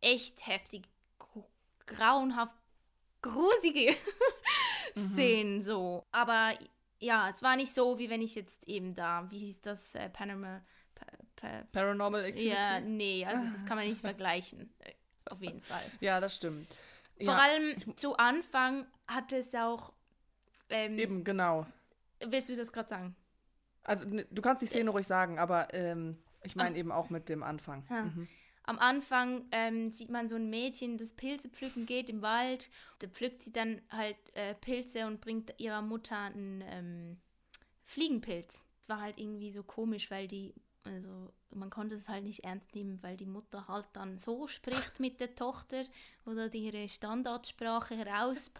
echt heftig, grauenhaft, grusige Mhm. Szenen so. Aber ja, es war nicht so, wie wenn ich jetzt eben da, wie hieß das, äh, Panama, pa, pa, Paranormal Activity? ja, nee, also das kann man nicht vergleichen. Äh, Auf jeden Fall. Ja, das stimmt. Vor ja, allem zu Anfang hatte es auch. Ähm, eben, genau. Willst du das gerade sagen? Also, du kannst die Szene ruhig sagen, aber ähm, ich meine eben auch mit dem Anfang. Ja. Mhm. Am Anfang ähm, sieht man so ein Mädchen, das Pilze pflücken geht im Wald. Da pflückt sie dann halt äh, Pilze und bringt ihrer Mutter einen ähm, Fliegenpilz. Das war halt irgendwie so komisch, weil die, also man konnte es halt nicht ernst nehmen, weil die Mutter halt dann so spricht mit der Tochter oder ihre Standardsprache heraus,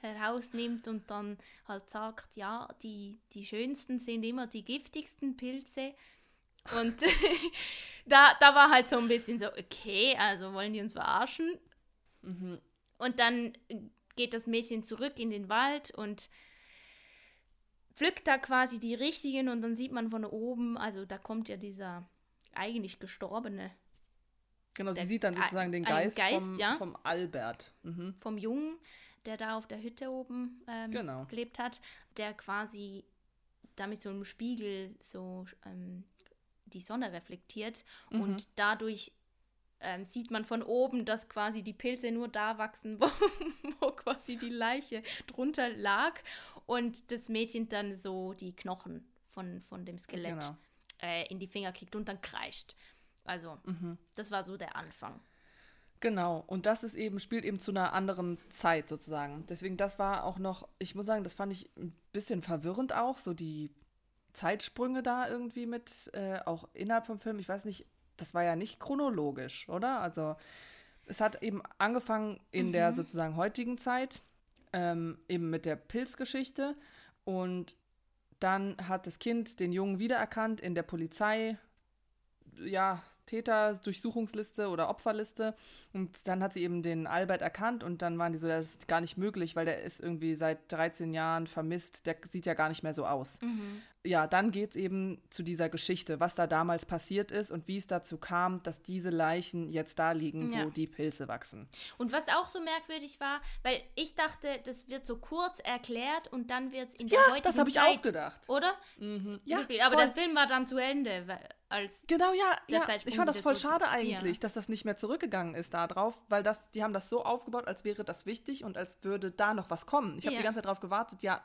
herausnimmt und dann halt sagt, ja, die, die schönsten sind immer die giftigsten Pilze. Und da, da war halt so ein bisschen so, okay, also wollen die uns verarschen? Mhm. Und dann geht das Mädchen zurück in den Wald und pflückt da quasi die richtigen und dann sieht man von oben, also da kommt ja dieser eigentlich gestorbene Genau, sie Der- sieht dann sozusagen den Geist, Geist, vom, ja. vom Albert. Mhm. vom Jungen, der da auf der Hütte oben ähm, Genau. gelebt hat, der quasi da mit so einem Spiegel so ähm, die Sonne reflektiert Mhm. und dadurch ähm, sieht man von oben, dass quasi die Pilze nur da wachsen, wo, wo quasi die Leiche drunter lag und das Mädchen dann so die Knochen von, von dem Skelett Genau. äh, in die Finger kriegt und dann kreischt. Also, Mhm. das war so der Anfang. Genau, und das ist eben, spielt eben zu einer anderen Zeit sozusagen. Deswegen, das war auch noch, ich muss sagen, das fand ich ein bisschen verwirrend auch, so die Zeitsprünge da irgendwie mit, äh, auch innerhalb vom Film. Ich weiß nicht, das war ja nicht chronologisch, oder? Also es hat eben angefangen in der sozusagen heutigen Zeit, ähm, eben mit der Pilzgeschichte. Und dann hat das Kind den Jungen wiedererkannt in der Polizei, ja, Täter-Durchsuchungsliste oder Opferliste. Und dann hat sie eben den Albert erkannt und dann waren die so, das ist gar nicht möglich, weil der ist irgendwie seit 13 Jahren vermisst, der sieht ja gar nicht mehr so aus. Ja, dann geht es eben zu dieser Geschichte, was da damals passiert ist und wie es dazu kam, dass diese Leichen jetzt da liegen, Ja. wo die Pilze wachsen. Und was auch so merkwürdig war, weil ich dachte, das wird so kurz erklärt und dann wird es in der heutigen das habe ich Zeit, auch gedacht. Oder? Mhm. Ja. Aber voll. der Film war dann zu Ende, weil, als Genau, ja, ja. Ich fand das voll schade eigentlich, Ja. dass das nicht mehr zurückgegangen ist da drauf, weil das, die haben das so aufgebaut, als wäre das wichtig und als würde da noch was kommen. Ich habe Ja. die ganze Zeit drauf gewartet, ja.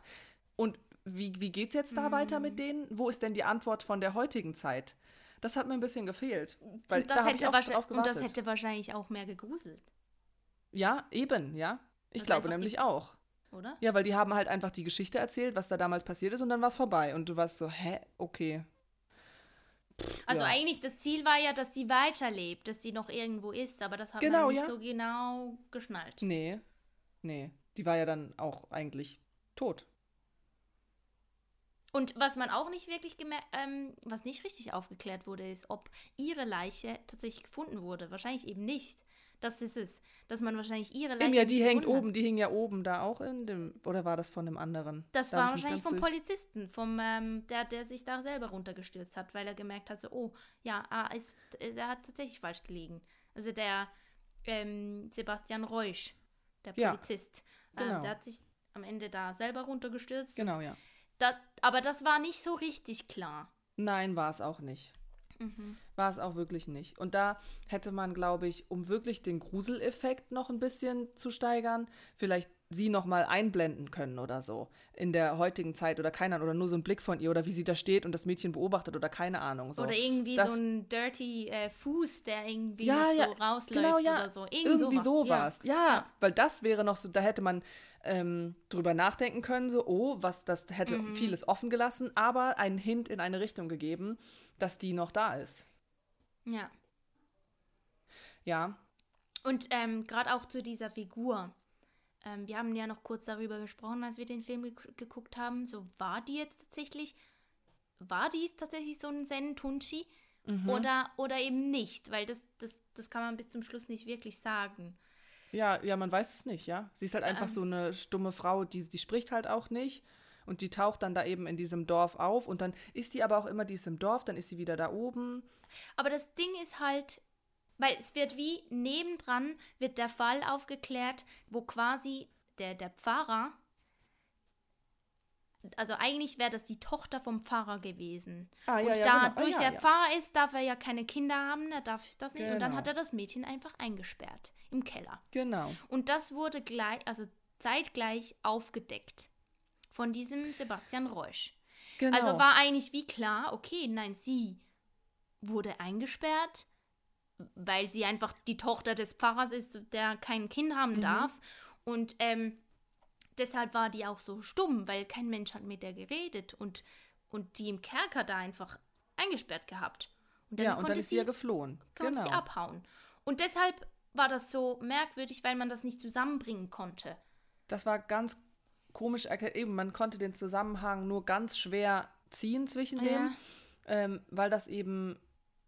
Und wie, wie geht's jetzt da weiter Mhm. mit denen? Wo ist denn die Antwort von der heutigen Zeit? Das hat mir ein bisschen gefehlt. Weil und, das da habe ich hätte auch und das hätte wahrscheinlich auch mehr gegruselt, ja, eben, ja. Ich Das glaube die- nämlich auch. oder? Ja, weil die haben halt einfach die Geschichte erzählt, was da damals passiert ist und dann war es vorbei. Und du warst so, hä, okay. Also ja. eigentlich, das Ziel war ja, dass sie weiterlebt, dass sie noch irgendwo ist, aber das hat Genau, man nicht ja. so genau geschnallt. Nee, nee. Die war ja dann auch eigentlich tot. Und was man auch nicht wirklich gemerkt, ähm, was nicht richtig aufgeklärt wurde, ist, ob ihre Leiche tatsächlich gefunden wurde. Wahrscheinlich eben nicht. Das ist es. Dass man wahrscheinlich ihre Leiche Eben, ja, die hängt gefunden oben, die hing ja oben da auch in dem, oder war das von dem anderen? Das Da war wahrscheinlich vom Polizisten, vom, ähm, der, der sich da selber runtergestürzt hat, weil er gemerkt hat, so, oh, ja, ah, ist, er hat tatsächlich falsch gelegen. Also der ähm, Sebastian Reusch, der Ja, Polizist. genau. Ähm, der hat sich am Ende da selber runtergestürzt. Genau, ja. Da, aber das war nicht so richtig klar. Nein, war es auch nicht. Mhm. War es auch wirklich nicht. Und da hätte man, glaube ich, um wirklich den Gruseleffekt noch ein bisschen zu steigern, vielleicht sie noch mal einblenden können oder so in der heutigen Zeit oder keine Ahnung oder nur so ein Blick von ihr oder wie sie da steht und das Mädchen beobachtet oder keine Ahnung so. Oder irgendwie Das- so ein dirty äh, Fuß, der irgendwie ja, noch ja, so rausläuft genau, ja, oder so. Irgend irgendwie sowas. sowas. Ja. weil das wäre noch so, da hätte man ähm, drüber nachdenken können, so, oh, was, das hätte Mhm. vieles offen gelassen, aber einen Hint in eine Richtung gegeben, dass die noch da ist. Ja. ja. Und ähm, gerade auch zu dieser Figur. Ähm, wir haben ja noch kurz darüber gesprochen, als wir den Film ge geguckt haben. So, war die jetzt tatsächlich, war die tatsächlich so ein Zen-Tunchi Mhm. oder, oder eben nicht? Weil das, das, das kann man bis zum Schluss nicht wirklich sagen. Ja, ja, man weiß es nicht, ja. Sie ist halt einfach Ähm. so eine stumme Frau, die, die spricht halt auch nicht. Und die taucht dann da eben in diesem Dorf auf. Und dann ist die aber auch immer, die ist im Dorf, dann ist sie wieder da oben. Aber das Ding ist halt, weil es wird wie nebendran wird der Fall aufgeklärt, wo quasi der, der Pfarrer, also eigentlich wäre das die Tochter vom Pfarrer gewesen. Ah, ja, und ja, da genau. Ah, durch ja, der. Pfarrer ist, darf er ja keine Kinder haben, er darf das nicht. Und dann Genau. hat er das Mädchen einfach eingesperrt im Keller. Genau. Und das wurde gleich, also zeitgleich aufgedeckt von diesem Sebastian Reusch. genau. Also war eigentlich wie klar, okay, nein, sie wurde eingesperrt, weil sie einfach die Tochter des Pfarrers ist, der kein Kind haben Mhm. darf. Und ähm, deshalb war die auch so stumm, weil kein Mensch hat mit der geredet und, und die im Kerker da einfach eingesperrt gehabt. Und ja, und konnte dann ist sie ja geflohen. konnte Genau. sie abhauen. Und deshalb war das so merkwürdig, weil man das nicht zusammenbringen konnte. Das war ganz komisch. Eben, man konnte den Zusammenhang nur ganz schwer ziehen zwischen dem, Ja. ähm, weil das eben,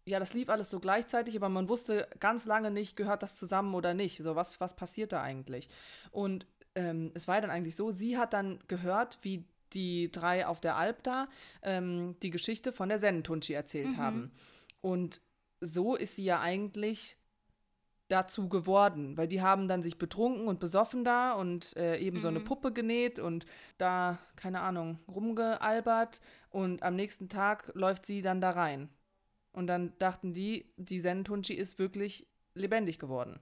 ja, das lief alles so gleichzeitig, aber man wusste ganz lange nicht, gehört das zusammen oder nicht. So, was, was passiert da eigentlich? Und ähm, es war dann eigentlich so, sie hat dann gehört, wie die drei auf der Alp da ähm, die Geschichte von der Sennentunchi erzählt Mhm. haben. Und so ist sie ja eigentlich dazu geworden, weil die haben dann sich betrunken und besoffen da und äh, eben so eine Mhm. Puppe genäht und da, keine Ahnung, rumgealbert und am nächsten Tag läuft sie dann da rein. Und dann dachten die, die Sentunchi ist wirklich lebendig geworden.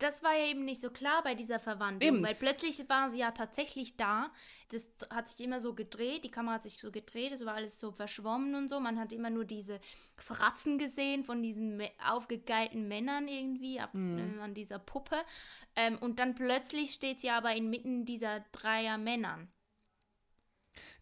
Das war ja eben nicht so klar bei dieser Verwandlung, Eben. weil plötzlich war sie ja tatsächlich da. Das hat sich immer so gedreht, die Kamera hat sich so gedreht, es war alles so verschwommen und so. Man hat immer nur diese Fratzen gesehen von diesen aufgegeilten Männern irgendwie ab, Mhm. äh, an dieser Puppe. Ähm, und dann plötzlich steht sie aber inmitten dieser dreier Männern.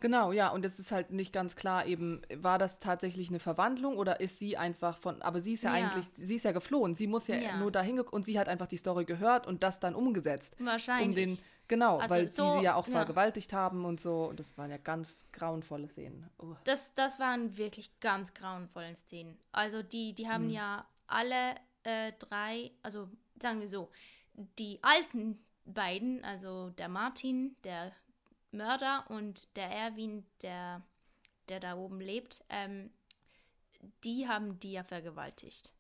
Genau, ja, und es ist halt nicht ganz klar eben, war das tatsächlich eine Verwandlung oder ist sie einfach von, aber sie ist ja, Ja. eigentlich, sie ist ja geflohen, sie muss ja, Ja. nur dahin und sie hat einfach die Story gehört und das dann umgesetzt. Wahrscheinlich. Um den, genau, Also weil so- die sie ja auch ja. vergewaltigt haben und so und das waren ja ganz grauenvolle Szenen. Oh. Das, das waren wirklich ganz grauenvolle Szenen. Also die, die haben ja alle äh, drei, also sagen wir so, die alten beiden, also der Martin, der Mörder und der Erwin, der, der da oben lebt, ähm, die haben die ja vergewaltigt.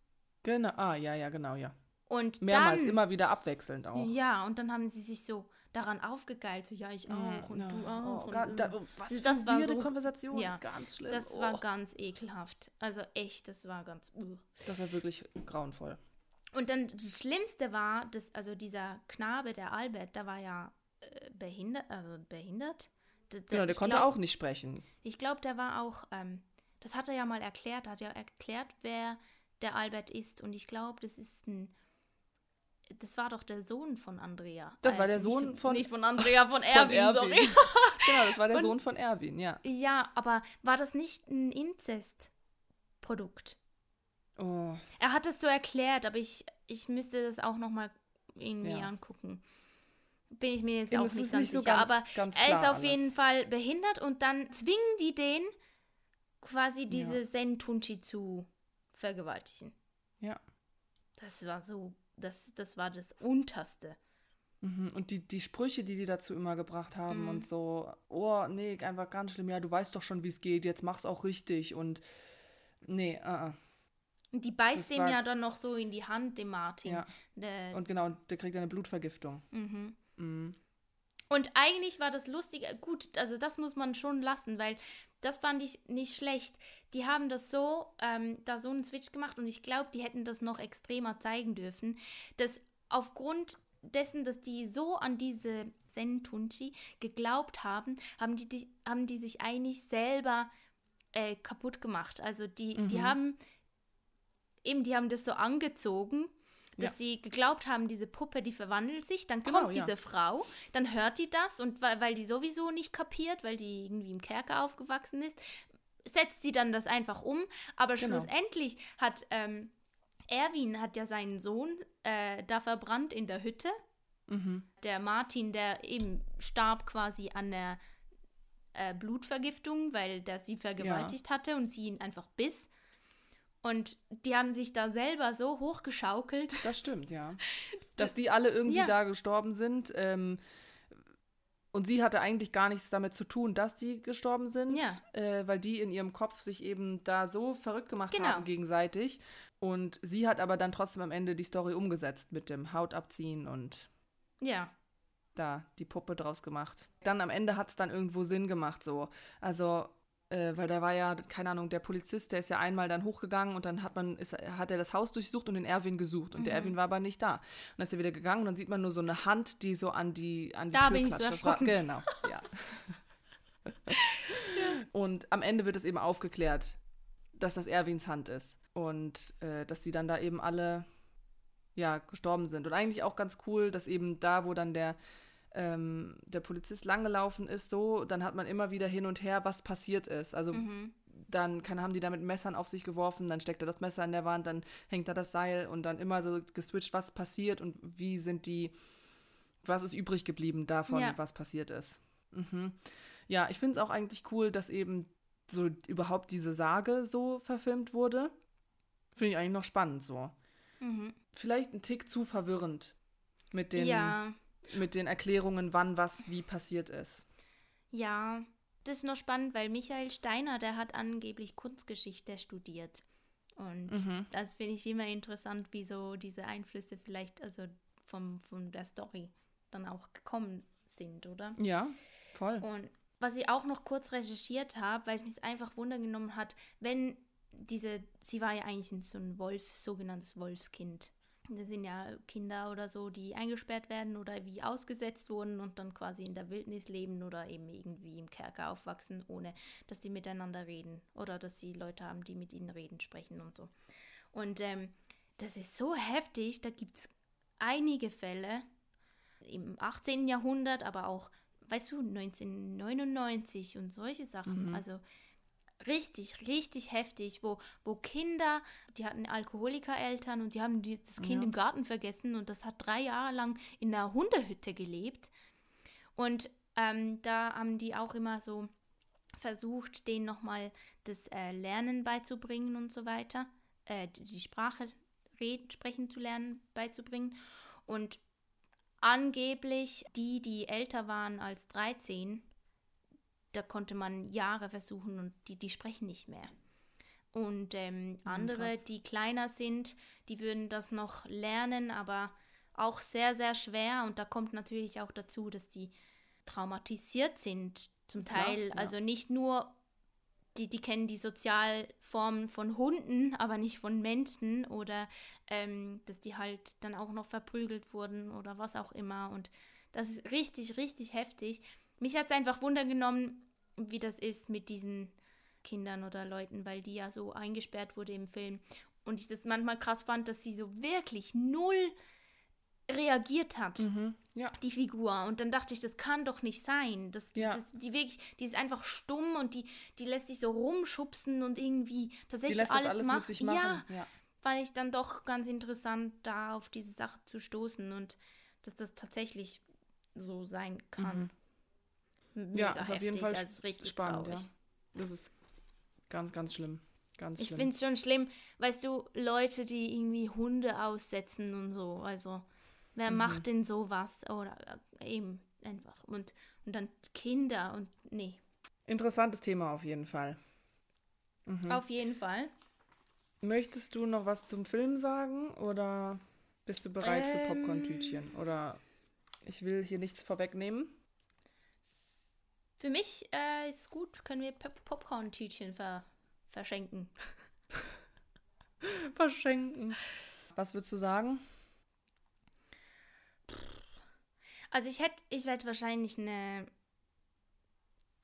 Genau, ah, ja, ja, genau, ja. Und Mehrmals, dann, immer wieder abwechselnd auch. Ja, und dann haben sie sich so daran aufgegeilt, so ja, ich auch und ja. du auch. Oh, und, äh. da, oh, was für Das war so- Konversation, ja, ganz schlimm. das oh. war ganz ekelhaft. Also echt, das war ganz. Uh. das war wirklich grauenvoll. Und dann das Schlimmste war, dass, also dieser Knabe, der Albert, der war ja äh, behindert, also behindert. D- Genau, der konnte glaub, auch nicht sprechen. Ich glaube, der war auch, ähm, das hat er ja mal erklärt, hat ja erklärt, wer der Albert ist. Und ich glaube, das ist ein, das war doch der Sohn von Andrea. Das war der nicht- Sohn von- Nicht von Andrea, von Erwin, sorry. genau, das war der Und- Sohn von Erwin, ja. Ja, aber war das nicht ein Inzestprodukt? Oh, Er hat es so erklärt, aber ich, ich müsste das auch nochmal irgendwie Ja. angucken. Bin ich mir jetzt Eben, auch nicht ganz nicht so sicher. ganz- aber ganz er ist auf jeden alles. Fall behindert und dann zwingen die den, quasi diese Ja. Sentunchi zu vergewaltigen. ja. Das war so, das, das war das Unterste. Mhm. Und die, die Sprüche, die die dazu immer gebracht haben Mhm. und so, oh, nee, einfach ganz schlimm, ja, du weißt doch schon, wie es geht, jetzt mach's auch richtig und nee, uh -uh. Und die beißt war- ja dann noch so in die Hand, dem Martin. Ja. Der, Und genau, der kriegt eine Blutvergiftung. mhm. Mhm. Und eigentlich war das lustig, äh, gut, also das muss man schon lassen, weil das fand ich nicht schlecht. Die haben das so, ähm, da so einen Switch gemacht und ich glaube, die hätten das noch extremer zeigen dürfen, dass aufgrund dessen, dass die so an diese Sentunchi geglaubt haben, haben die, die, haben die sich eigentlich selber äh, kaputt gemacht. Also die, die Mhm. haben eben, die haben das so angezogen, dass Ja. sie geglaubt haben, diese Puppe, die verwandelt sich, dann Genau, kommt ja. diese Frau, dann hört die das und weil, weil die sowieso nicht kapiert, weil die irgendwie im Kerker aufgewachsen ist, setzt sie dann das einfach um. Aber Genau. schlussendlich hat ähm, Erwin hat ja seinen Sohn äh, da verbrannt in der Hütte. Mhm. Der Martin, der eben starb quasi an der äh, Blutvergiftung, weil der sie vergewaltigt hatte und sie ihn einfach biss. Und die haben sich da selber so hochgeschaukelt. Das stimmt, ja. Dass die alle irgendwie Ja. da gestorben sind. Ähm, und sie hatte eigentlich gar nichts damit zu tun, dass die gestorben sind, Ja. äh, weil die in ihrem Kopf sich eben da so verrückt gemacht Genau. haben gegenseitig. Und sie hat aber dann trotzdem am Ende die Story umgesetzt mit dem Haut abziehen und Ja, da die Puppe draus gemacht. Dann am Ende hat es dann irgendwo Sinn gemacht, so. Also, äh, weil da war ja, keine Ahnung, der Polizist, der ist ja einmal dann hochgegangen und dann hat man, ist, hat er das Haus durchsucht und den Erwin gesucht. Und der Mhm. Erwin war aber nicht da. Und dann ist er wieder gegangen und dann sieht man nur so eine Hand, die so an die, an die Da Tür bin ich so klatscht. Das war, erschrocken. genau, ja. Und am Ende wird es eben aufgeklärt, dass das Erwins Hand ist. Und äh, dass die dann da eben alle ja, gestorben sind. Und eigentlich auch ganz cool, dass eben da, wo dann der, ähm, der Polizist langgelaufen ist, so, dann hat man immer wieder hin und her, was passiert ist. Also mhm. dann kann, haben die da mit Messern auf sich geworfen, dann steckt er das Messer in der Wand, dann hängt da das Seil und dann immer so geswitcht, was passiert und wie sind die, was ist übrig geblieben davon, Ja. was passiert ist. Mhm. Ja, ich finde es auch eigentlich cool, dass eben so überhaupt diese Sage so verfilmt wurde. Finde ich eigentlich noch spannend so. Mhm. Vielleicht ein Tick zu verwirrend mit den, ja, mit den Erklärungen, wann was wie passiert ist. ja. Das ist noch spannend, weil Michael Steiner, der hat angeblich Kunstgeschichte studiert. Und Mhm. das finde ich immer interessant, wie so diese Einflüsse vielleicht, also vom, von der Story dann auch gekommen sind, oder? Ja, voll. Und was ich auch noch kurz recherchiert habe, weil es mich einfach wundergenommen hat, wenn diese, sie war ja eigentlich so ein Wolf, sogenanntes Wolfskind. Das sind ja Kinder oder so, die eingesperrt werden oder wie ausgesetzt wurden und dann quasi in der Wildnis leben oder eben irgendwie im Kerker aufwachsen, ohne dass sie miteinander reden oder dass sie Leute haben, die mit ihnen reden, sprechen und so. Und ähm, das ist so heftig, da gibt es einige Fälle im 18. Jahrhundert, aber auch, weißt du, 1999 und solche Sachen. Mhm. Also richtig, richtig heftig, wo, wo Kinder, die hatten Alkoholikereltern und die haben die, das Kind Ja. im Garten vergessen und das hat drei Jahre lang in einer Hundehütte gelebt. Und ähm, da haben die auch immer so versucht, denen nochmal das äh, Lernen beizubringen und so weiter, äh, die Sprache reden, sprechen zu lernen beizubringen. Und angeblich die, die älter waren als 13, da konnte man Jahre versuchen und die, die sprechen nicht mehr. Und ähm, andere, krass. die kleiner sind, die würden das noch lernen, aber auch sehr, sehr schwer. Und da kommt natürlich auch dazu, dass die traumatisiert sind, zum Teil. ja. Also nicht nur, die, die kennen die Sozialformen von Hunden, aber nicht von Menschen oder ähm, dass die halt dann auch noch verprügelt wurden oder was auch immer. Und das ist richtig, richtig heftig. Mich hat es einfach wundergenommen, wie das ist mit diesen Kindern oder Leuten, weil die ja so eingesperrt wurde im Film. Und ich das manchmal krass fand, dass sie so wirklich null reagiert hat, Mhm. Ja. die Figur. Und dann dachte ich, das kann doch nicht sein. Das, Ja. das, die, wirklich, die ist einfach stumm und die, die lässt sich so rumschubsen und irgendwie tatsächlich alles, alles sich machen. Ja, Ja. fand ich dann doch ganz interessant, da auf diese Sache zu stoßen und dass das tatsächlich so sein kann. Mega Ja, ist auf heftig, jeden Fall also ist richtig spannend, traurig. ja. Das ist ganz, ganz schlimm. Ganz Ich finde es schon schlimm, weißt du, Leute, die irgendwie Hunde aussetzen und so. Also, wer Mhm. macht denn sowas? Oder äh, eben einfach. Und, und dann Kinder und nee. Interessantes Thema auf jeden Fall. Mhm. Auf jeden Fall. Möchtest du noch was zum Film sagen oder bist du bereit ähm, für Popcorn-Tütchen? Oder ich will hier nichts vorwegnehmen. Für mich äh, ist gut, können wir Popcorn-Tütchen ver verschenken. verschenken. Was würdest du sagen? Also ich hätte, ich werde wahrscheinlich eine,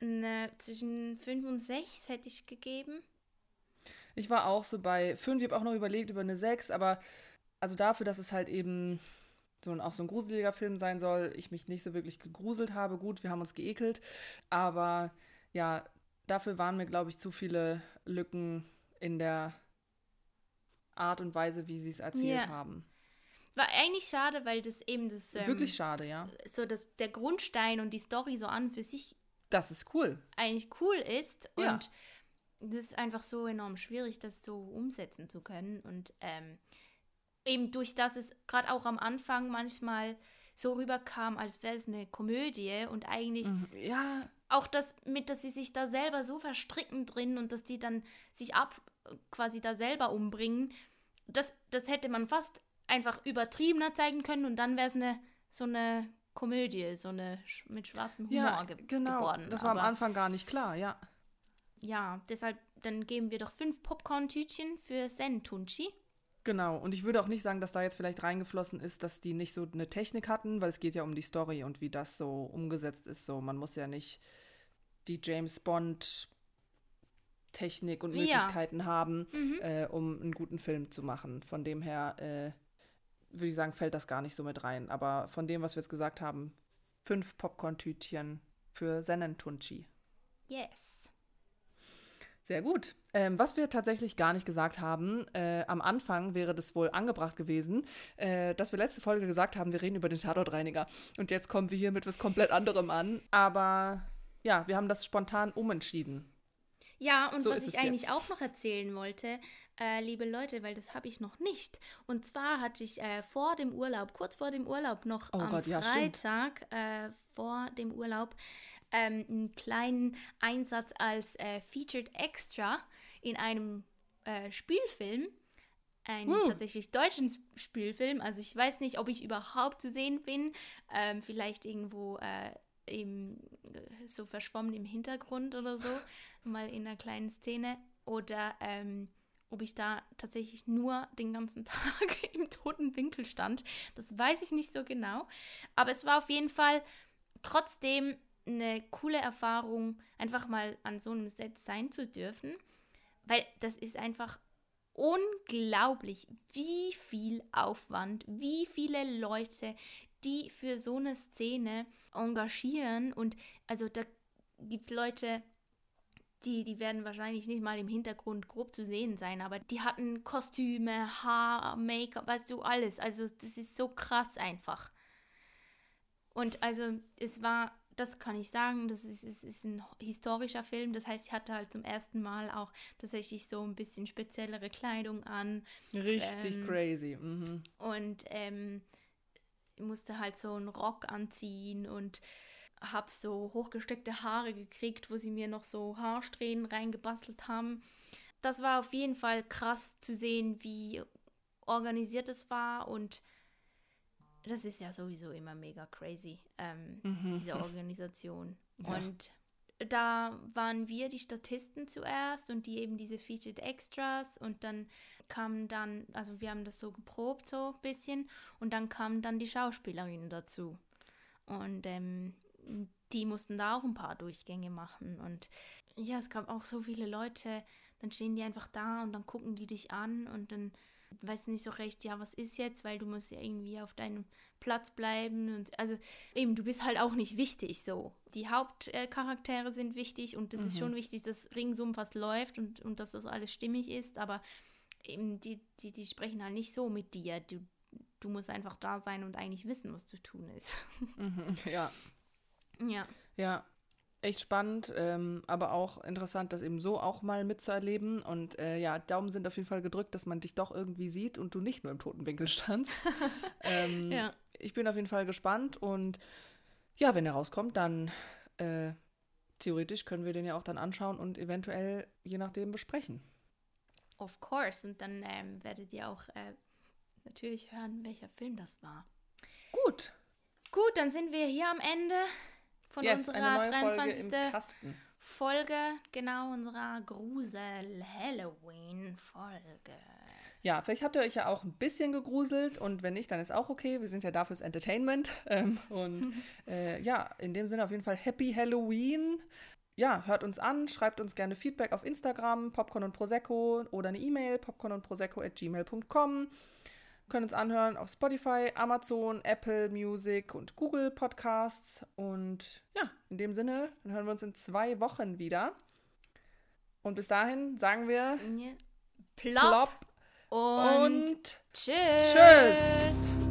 eine zwischen 5 und 6 hätte ich gegeben. Ich war auch so bei 5, ich habe auch noch überlegt über eine 6, aber also dafür, dass es halt eben so ein, auch so ein gruseliger Film sein soll, ich mich nicht so wirklich gegruselt habe. Gut, wir haben uns geekelt, aber ja, dafür waren mir, glaube ich, zu viele Lücken in der Art und Weise, wie sie es erzählt yeah. haben. War eigentlich schade, weil das eben das. Ähm, Wirklich schade, ja. So dass der Grundstein und die Story so an für sich. Das ist cool. Eigentlich cool ist. Ja. Und das ist einfach so enorm schwierig, das so umsetzen zu können. Und ähm, eben durch das es gerade auch am Anfang manchmal so rüberkam, als wäre es eine Komödie und eigentlich mhm, ja. auch das mit, dass sie sich da selber so verstricken drin und dass die dann sich ab quasi da selber umbringen, das, das hätte man fast einfach übertriebener zeigen können und dann wäre es eine so eine Komödie, so eine mit schwarzem Humor ja, ge genau. geworden. Das war Aber, am Anfang gar nicht klar, ja. Ja, deshalb, dann geben wir doch fünf Popcorn-Tütchen für Sen Tunchi. Genau, und ich würde auch nicht sagen, dass da jetzt vielleicht reingeflossen ist, dass die nicht so eine Technik hatten, weil es geht ja um die Story und wie das so umgesetzt ist. So, man muss ja nicht die James Bond Technik und Möglichkeiten ja. haben, mhm. äh, um einen guten Film zu machen. Von dem her äh, würde ich sagen, fällt das gar nicht so mit rein. Aber von dem, was wir jetzt gesagt haben, fünf Popcorn-Tütchen für Senentunchi. Yes. Sehr gut. Ähm, was wir tatsächlich gar nicht gesagt haben, äh, am Anfang wäre das wohl angebracht gewesen, äh, dass wir letzte Folge gesagt haben, wir reden über den Tatortreiniger. Und jetzt kommen wir hier mit was komplett anderem an. Aber ja, wir haben das spontan umentschieden. Ja, und so was ich eigentlich jetzt. auch noch erzählen wollte, äh, liebe Leute, weil das habe ich noch nicht. Und zwar hatte ich äh, vor dem Urlaub, kurz vor dem Urlaub noch oh am Gott, ja, Freitag äh, vor dem Urlaub ähm, einen kleinen Einsatz als äh, Featured Extra in einem äh, Spielfilm. Ein uh. tatsächlich deutschen Spielfilm. Also ich weiß nicht, ob ich überhaupt zu sehen bin. Ähm, vielleicht irgendwo äh, im, äh, so verschwommen im Hintergrund oder so. mal in einer kleinen Szene. Oder ähm, ob ich da tatsächlich nur den ganzen Tag im toten Winkel stand. Das weiß ich nicht so genau. Aber es war auf jeden Fall trotzdem eine coole Erfahrung, einfach mal an so einem Set sein zu dürfen, weil das ist einfach unglaublich, wie viel Aufwand, wie viele Leute, die für so eine Szene engagieren und also da gibt es Leute, die, die werden wahrscheinlich nicht mal im Hintergrund grob zu sehen sein, aber die hatten Kostüme, Haar, Make-up, weißt du, alles. Also das ist so krass einfach. Und also es war das kann ich sagen, das ist, ist, ist ein historischer Film. Das heißt, ich hatte halt zum ersten Mal auch tatsächlich so ein bisschen speziellere Kleidung an. Richtig ähm, crazy. Mhm. Und ähm, musste halt so einen Rock anziehen und habe so hochgesteckte Haare gekriegt, wo sie mir noch so Haarsträhnen reingebastelt haben. Das war auf jeden Fall krass zu sehen, wie organisiert es war und das ist ja sowieso immer mega crazy, ähm, mhm. diese Organisation. Ja. Und da waren wir die Statisten zuerst und die eben diese Featured Extras und dann kamen dann, also wir haben das so geprobt so ein bisschen und dann kamen dann die Schauspielerinnen dazu. Und ähm, die mussten da auch ein paar Durchgänge machen und ja, es gab auch so viele Leute, dann stehen die einfach da und dann gucken die dich an und dann weißt du nicht so recht, ja, was ist jetzt, weil du musst ja irgendwie auf deinem Platz bleiben und also eben, du bist halt auch nicht wichtig so. Die Hauptcharaktere sind wichtig und es mhm. ist schon wichtig, dass ringsum was läuft und, und dass das alles stimmig ist, aber eben die, die, die sprechen halt nicht so mit dir. Du, du musst einfach da sein und eigentlich wissen, was zu tun ist. Mhm, ja. Ja. Ja, echt spannend, ähm, aber auch interessant, das eben so auch mal mitzuerleben. Und äh, ja, Daumen sind auf jeden Fall gedrückt, dass man dich doch irgendwie sieht und du nicht nur im toten Winkel standst. ähm, ja. Ich bin auf jeden Fall gespannt und ja, wenn er rauskommt, dann äh, theoretisch können wir den ja auch dann anschauen und eventuell je nachdem besprechen. of course. Und dann ähm, werdet ihr auch äh, natürlich hören, welcher Film das war. Gut. Gut, dann sind wir hier am Ende von Yes, unserer eine neue 23. Folge im Kasten. Folge, genau, unserer Grusel-Halloween-Folge. Ja, vielleicht habt ihr euch ja auch ein bisschen gegruselt und wenn nicht, dann ist auch okay. Wir sind ja da fürs Entertainment. Ähm, und äh, ja, in dem Sinne auf jeden Fall Happy Halloween. Ja, hört uns an, schreibt uns gerne Feedback auf Instagram, Popcorn und Prosecco oder eine E-Mail, popcorn und Prosecco at gmail.com. Können uns anhören auf Spotify, Amazon, Apple Music und Google Podcasts. Und ja, in dem Sinne, dann hören wir uns in zwei Wochen wieder. Und bis dahin sagen wir Plop, Plop und, und tschüss. Tschüss.